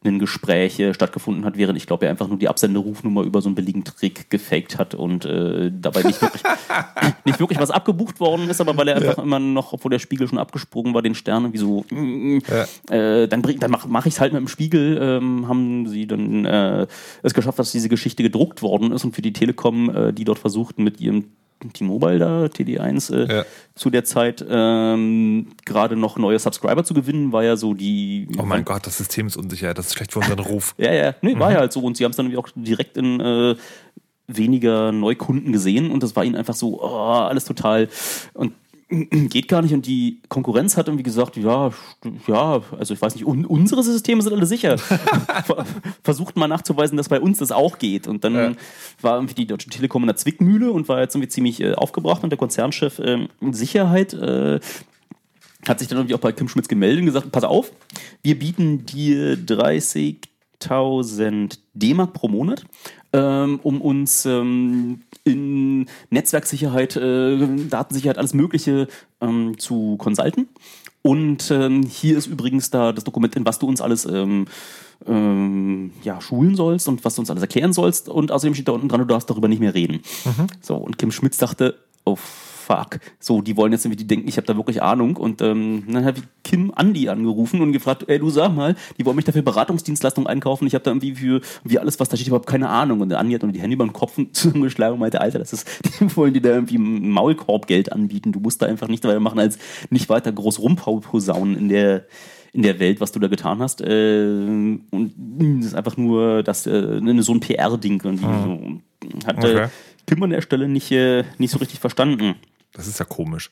Gespräch äh, stattgefunden hat, während ich glaube, er einfach nur die Absenderufnummer über so einen billigen Trick gefaked hat und äh, dabei nicht wirklich, (laughs) nicht wirklich was abgebucht worden ist, aber weil er einfach immer noch, obwohl der Spiegel schon abgesprungen war, den Stern irgendwie so, mm, äh, dann, bring, dann mache mach ich es halt mit dem Spiegel, ähm, haben sie dann äh, es geschafft, dass diese Geschichte gedruckt worden ist und für die Telekom, äh, die dort versuchten, mit ihrem T-Mobile da, TD1, äh, Ja. zu der Zeit ähm, gerade noch neue Subscriber zu gewinnen, war ja so die. Oh mein Gott, das System ist unsicher. Das ist schlecht für unseren Ruf. (laughs) Ja, ja, nee, war ja halt so. Und sie haben es dann auch direkt in äh, weniger Neukunden gesehen und das war ihnen einfach so, oh, alles total. Und geht gar nicht und die Konkurrenz hat irgendwie gesagt, ja, ja, also ich weiß nicht, un unsere Systeme sind alle sicher. (laughs) Ver- Versucht mal nachzuweisen, dass bei uns das auch geht und dann Ja. war irgendwie die Deutsche Telekom in der Zwickmühle und war jetzt irgendwie ziemlich äh, aufgebracht und der Konzernchef ähm, Sicherheit äh, hat sich dann irgendwie auch bei Kim Schmitz gemeldet und gesagt, pass auf, wir bieten dir 30.000 D-Mark pro Monat, ähm, um uns ähm, in Netzwerksicherheit, äh, Datensicherheit, alles Mögliche ähm, zu consulten. Und ähm, hier ist übrigens da das Dokument, in was du uns alles ähm, ähm, ja, schulen sollst und was du uns alles erklären sollst. Und außerdem steht da unten dran, du darfst darüber nicht mehr reden. So, und Kim Schmitz dachte, oh fuck, so, die wollen jetzt irgendwie, die denken, ich habe da wirklich Ahnung. Und ähm, dann habe ich Kim Andi angerufen und gefragt, ey, du sag mal, die wollen mich dafür Beratungsdienstleistungen einkaufen. Ich habe da irgendwie für wie alles, was da steht, überhaupt keine Ahnung. Und der Andi hat dann die Hände über den Kopf (laughs) zusammengeschlagen und meinte, Alter, das ist, (laughs) die wollen dir da irgendwie Maulkorbgeld anbieten. Du musst da einfach nicht weitermachen, als nicht weiter groß rumpauposaunen in der in der Welt, was du da getan hast. Äh, und das ist einfach nur das, äh, ne, so ein PR-Ding. Und so. Hat äh, Okay. Kim an der Stelle nicht, nicht so richtig verstanden. Das ist ja komisch.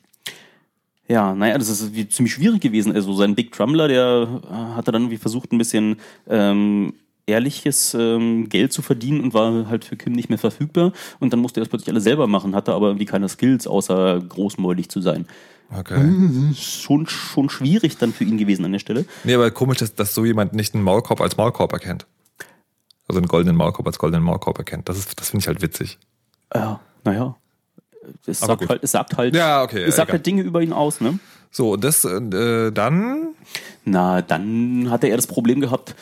Ja, naja, das ist wie, ziemlich schwierig gewesen. Also sein Big Trumbler, der äh, hatte dann irgendwie versucht, ein bisschen ähm, ehrliches ähm, Geld zu verdienen und war halt für Kim nicht mehr verfügbar. Und dann musste er das plötzlich alles selber machen, hatte aber irgendwie keine Skills, außer großmäulig zu sein. Okay. Schon, schon schwierig dann für ihn gewesen an der Stelle. Nee, aber komisch, dass, dass so jemand nicht einen Maulkorb als Maulkorb erkennt. Also einen goldenen Maulkorb als goldenen Maulkorb erkennt. Das, ist- das finde ich halt witzig. Ja, naja. Es sagt, gut. halt, es sagt halt, Ja, okay, es sagt egal. halt Dinge über ihn aus, ne? So, und das äh, dann. Na, dann hatte er das Problem gehabt,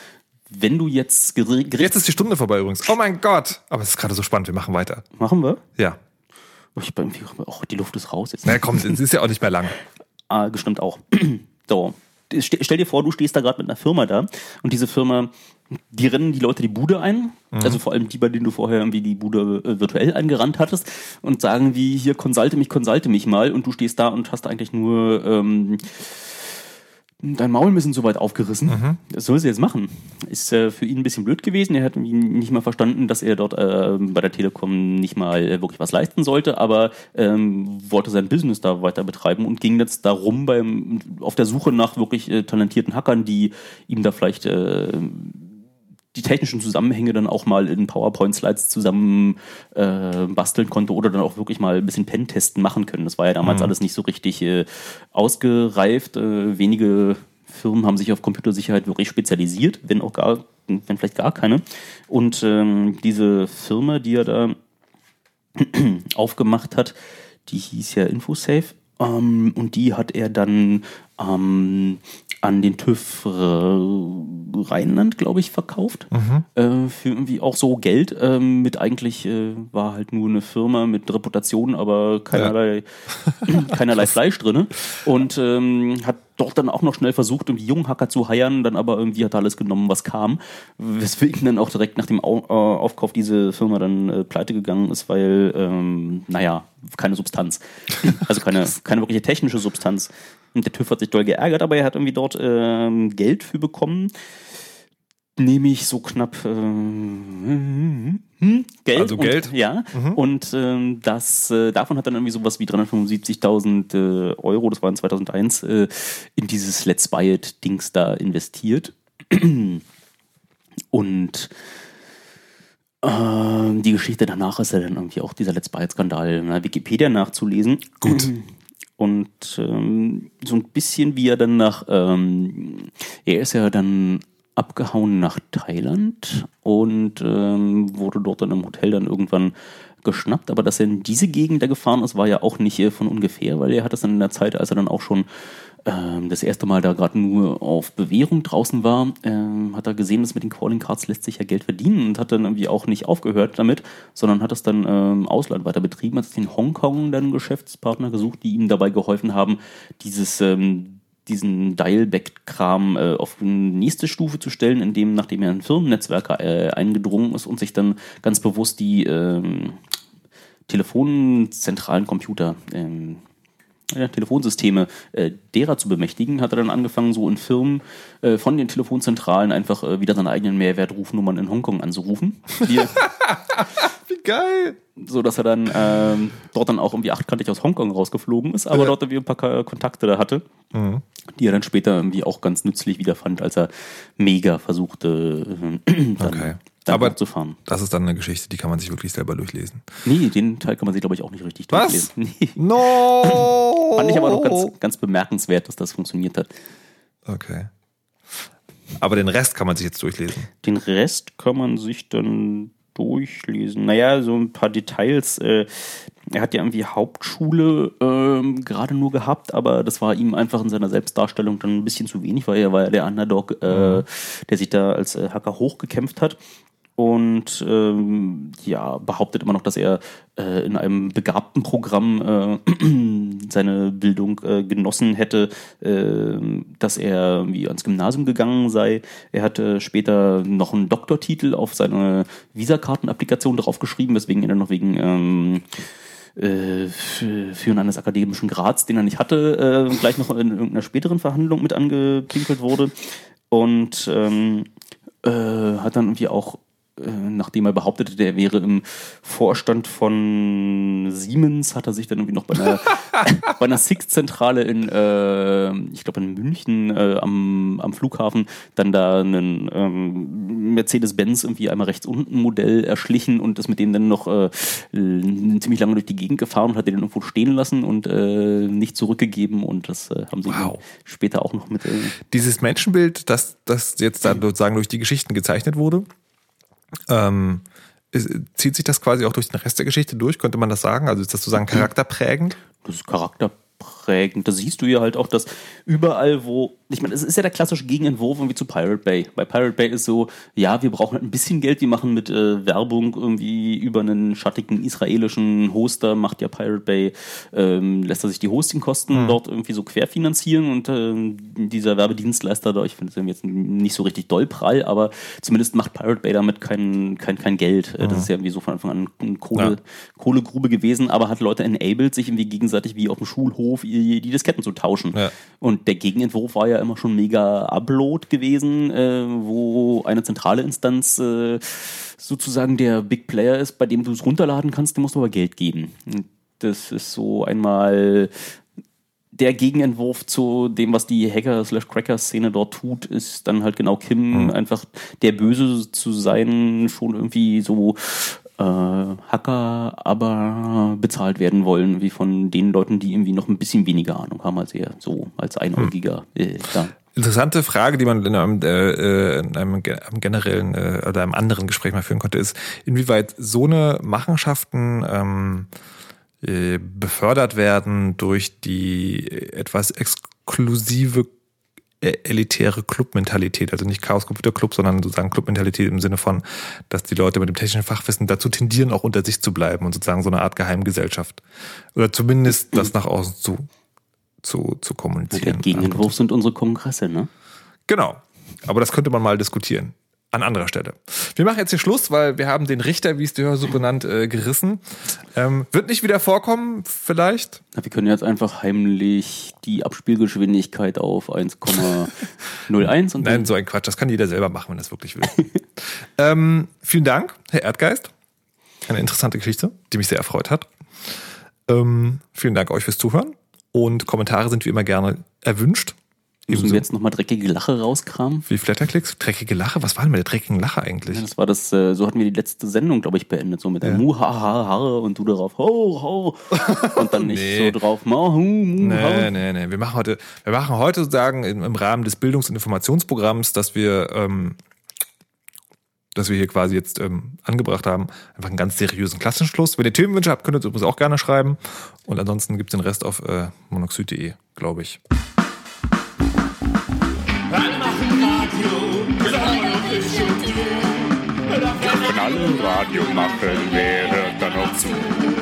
wenn du jetzt Geri- Gericht Jetzt ist die Stunde vorbei übrigens. Oh mein Gott! Aber es ist gerade so spannend, wir machen weiter. machen wir. Ja. Oh, ich irgendwie, oh, die Luft ist raus jetzt. Na komm, es ist ja auch nicht mehr lang. (laughs) Ah, gestimmt auch. (clears throat) so. Ste- Stell dir vor, du stehst da gerade mit einer Firma da und diese Firma, die rennen die Leute die Bude ein, also vor allem die, bei denen du vorher irgendwie die Bude äh, virtuell eingerannt hattest und sagen wie, hier, konsulte mich, konsulte mich mal und du stehst da und hast eigentlich nur ähm, dein Maul ein bisschen so weit aufgerissen. Das soll sie jetzt machen. Ist äh, für ihn ein bisschen blöd gewesen. Er hat nicht mal verstanden, dass er dort äh, bei der Telekom nicht mal äh, wirklich was leisten sollte, aber ähm, wollte sein Business da weiter betreiben und ging jetzt darum beim auf der Suche nach wirklich äh, talentierten Hackern, die ihm da vielleicht äh, die technischen Zusammenhänge dann auch mal in PowerPoint-Slides zusammen äh, basteln konnte oder dann auch wirklich mal ein bisschen Pentesten machen können. Das war ja damals alles nicht so richtig äh, ausgereift. Äh, wenige Firmen haben sich auf Computersicherheit wirklich spezialisiert, wenn auch gar, wenn vielleicht gar keine. Und ähm, diese Firma, die er da (clears throat) aufgemacht hat, die hieß ja InfoSafe. Ähm, und die hat er dann ähm, an den TÜV Rheinland, glaube ich, verkauft. Äh, für irgendwie auch so Geld. Ähm, mit eigentlich äh, war halt nur eine Firma mit Reputation, aber keinerlei, (laughs) keinerlei Fleisch drinne Und ähm, hat dort dann auch noch schnell versucht, irgendwie jungen Hacker zu heiern, dann aber irgendwie hat er alles genommen, was kam. Weswegen dann auch direkt nach dem Au äh, Aufkauf diese Firma dann äh, pleite gegangen ist, weil, ähm, naja, keine Substanz. Also keine, keine wirkliche technische Substanz. Und der TÜV hat sich doll geärgert, aber er hat irgendwie dort ähm, Geld für bekommen. Nämlich so knapp äh, hm, Geld. Also und, Geld? Ja. Und ähm, das, äh, davon hat dann irgendwie sowas wie 375.000 äh, Euro, das war in 2001, äh, in dieses Let's Buy It-Dings da investiert. (clears throat) Und ähm, die Geschichte danach ist ja dann irgendwie auch dieser Let's Buy It-Skandal in der Wikipedia nachzulesen. Gut. (clears throat) Und ähm, so ein bisschen wie er dann nach ähm, Er ist ja dann abgehauen nach Thailand und ähm, wurde dort dann im Hotel dann irgendwann geschnappt. Aber dass er in diese Gegend da gefahren ist, war ja auch nicht äh, von ungefähr, weil er hat das dann in der Zeit, als er dann auch schon das erste Mal da gerade nur auf Bewährung draußen war, ähm, hat er gesehen, dass mit den Calling Cards lässt sich ja Geld verdienen und hat dann irgendwie auch nicht aufgehört damit, sondern hat das dann ähm, Ausland weiter betrieben, hat sich in Hongkong dann Geschäftspartner gesucht, die ihm dabei geholfen haben, dieses ähm, diesen Dialback-Kram äh, auf eine nächste Stufe zu stellen, indem, nachdem er in Firmennetzwerke äh, eingedrungen ist und sich dann ganz bewusst die ähm, telefonzentralen Computer, ähm, ja, Telefonsysteme äh, derer zu bemächtigen, hat er dann angefangen, so in Firmen äh, von den Telefonzentralen einfach äh, wieder seine eigenen Mehrwertrufnummern in Hongkong anzurufen. (laughs) Die, Wie geil! so dass er dann ähm, dort dann auch irgendwie achtkantig aus Hongkong rausgeflogen ist, aber Ja. dort irgendwie ein paar Kontakte da hatte, die er dann später irgendwie auch ganz nützlich wiederfand, als er mega versuchte, äh, (clears throat) dann, Okay. Aber- zu fahren. Das ist dann eine Geschichte, die kann man sich wirklich selber durchlesen. Nee, den Teil kann man sich, glaube ich, auch nicht richtig Was? durchlesen. (laughs) Nee. No! (laughs) Fand ich aber noch ganz, ganz bemerkenswert, dass das funktioniert hat. Okay. Aber den Rest kann man sich jetzt durchlesen. Den Rest kann man sich dann durchlesen. Naja, so ein paar Details. Äh, er hat ja irgendwie Hauptschule ähm, gerade nur gehabt, aber das war ihm einfach in seiner Selbstdarstellung dann ein bisschen zu wenig, weil er war ja der Underdog, äh, der sich da als äh, Hacker hochgekämpft hat. Und ähm, ja, behauptet immer noch, dass er äh, in einem begabten Programm äh, (clears throat) seine Bildung äh, genossen hätte, äh, dass er wie ans Gymnasium gegangen sei. Er hatte später noch einen Doktortitel auf seine Visakartenapplikation draufgeschrieben, weswegen er noch wegen ähm, äh, Führen eines akademischen Grads, den er nicht hatte, äh, gleich noch in irgendeiner späteren Verhandlung mit angepinkelt wurde. Und ähm, äh, hat dann irgendwie auch, nachdem er behauptete, der wäre im Vorstand von Siemens, hat er sich dann irgendwie noch bei einer, (laughs) (laughs) bei einer Six-Zentrale in, äh, ich glaube in München äh, am, am Flughafen, dann da einen ähm, Mercedes-Benz irgendwie einmal rechts unten Modell erschlichen und ist mit dem dann noch äh, ziemlich lange durch die Gegend gefahren und hat den irgendwo stehen lassen und äh, nicht zurückgegeben und das äh, haben sie Wow. später auch noch mit äh, Dieses Menschenbild, das, das jetzt dann (clears throat) sozusagen durch die Geschichten gezeichnet wurde, ähm, zieht sich das quasi auch durch den Rest der Geschichte durch, könnte man das sagen? Also ist das sozusagen charakterprägend? das ist charakterprägend. Da siehst du ja halt auch, dass überall, wo, ich meine, es ist ja der klassische Gegenentwurf irgendwie zu Pirate Bay. Bei Pirate Bay ist so, ja, wir brauchen halt ein bisschen Geld, wir machen mit äh, Werbung irgendwie über einen schattigen israelischen Hoster, macht ja Pirate Bay, ähm, lässt er sich die Hostingkosten dort irgendwie so querfinanzieren und ähm, dieser Werbedienstleister da, ich finde es jetzt nicht so richtig doll prall, aber zumindest macht Pirate Bay damit kein, kein, kein Geld. Äh, Das ist ja irgendwie so von Anfang an eine Kohle, Ja. Kohlegrube gewesen, aber hat Leute enabled, sich irgendwie gegenseitig wie auf dem Schulhof die, die Disketten zu tauschen. Ja. Und der Gegenentwurf war ja immer schon mega Upload gewesen, äh, wo eine zentrale Instanz äh, sozusagen der Big Player ist, bei dem du es runterladen kannst, dem musst du aber Geld geben. Und das ist so einmal der Gegenentwurf zu dem, was die Hacker-Cracker-Szene dort tut, ist dann halt genau Kim, einfach der Böse zu sein, schon irgendwie so äh, Hacker, aber bezahlt werden wollen, wie von den Leuten, die irgendwie noch ein bisschen weniger Ahnung haben als er, so als Einäugiger. Äh, da. Interessante Frage, die man in einem, äh, in einem ge- einem generellen äh, oder einem anderen Gespräch mal führen konnte, ist, inwieweit so eine Machenschaften ähm, äh, befördert werden durch die etwas exklusive äh, elitäre Clubmentalität, also nicht Chaos Computer Club, sondern sozusagen Clubmentalität im Sinne von, dass die Leute mit dem technischen Fachwissen dazu tendieren, auch unter sich zu bleiben und sozusagen so eine Art Geheimgesellschaft oder zumindest das nach außen zu zu, zu Der kommunizieren. Gegenentwurf sind unsere Kongresse, ne? Genau. Aber das könnte man mal diskutieren. An anderer Stelle. Wir machen jetzt hier Schluss, weil wir haben den Richter, wie es die Hörsuppe nannt, äh, gerissen. Ähm, wird nicht wieder vorkommen, vielleicht. Wir können jetzt einfach heimlich die Abspielgeschwindigkeit auf 1,01 und (laughs) Nein, so ein Quatsch. Das kann jeder selber machen, wenn er es wirklich will. (laughs) ähm, vielen Dank, Herr Erdgeist. Eine interessante Geschichte, die mich sehr erfreut hat. Ähm, vielen Dank euch fürs Zuhören. Und Kommentare sind wie immer gerne erwünscht. Müssen Ebenso. wir jetzt nochmal dreckige Lache rauskramen? Wie Flatterklicks? Dreckige Lache? Was war denn mit der dreckigen Lache eigentlich? Ja, das war das, äh, so hatten wir die letzte Sendung, glaube ich, beendet, so mit der Mu, ha, ha, ha und du darauf, ho, ho. (laughs) Und dann nicht Nee. so drauf, ma, hu, mu, ha. Nee, nee, nee. Wir machen heute, wir machen heute sozusagen im, im Rahmen des Bildungs- und Informationsprogramms, dass wir, ähm, dass wir hier quasi jetzt ähm, angebracht haben, einfach einen ganz seriösen Klassenschluss. Wenn ihr Themenwünsche habt, könnt ihr uns übrigens auch gerne schreiben. Und ansonsten gibt's den Rest auf äh, monoxid.de, glaube ich. Alle machen Radio, sagen noch ich und du. Doch keiner Von allem Radio machen, wer hört da noch zu?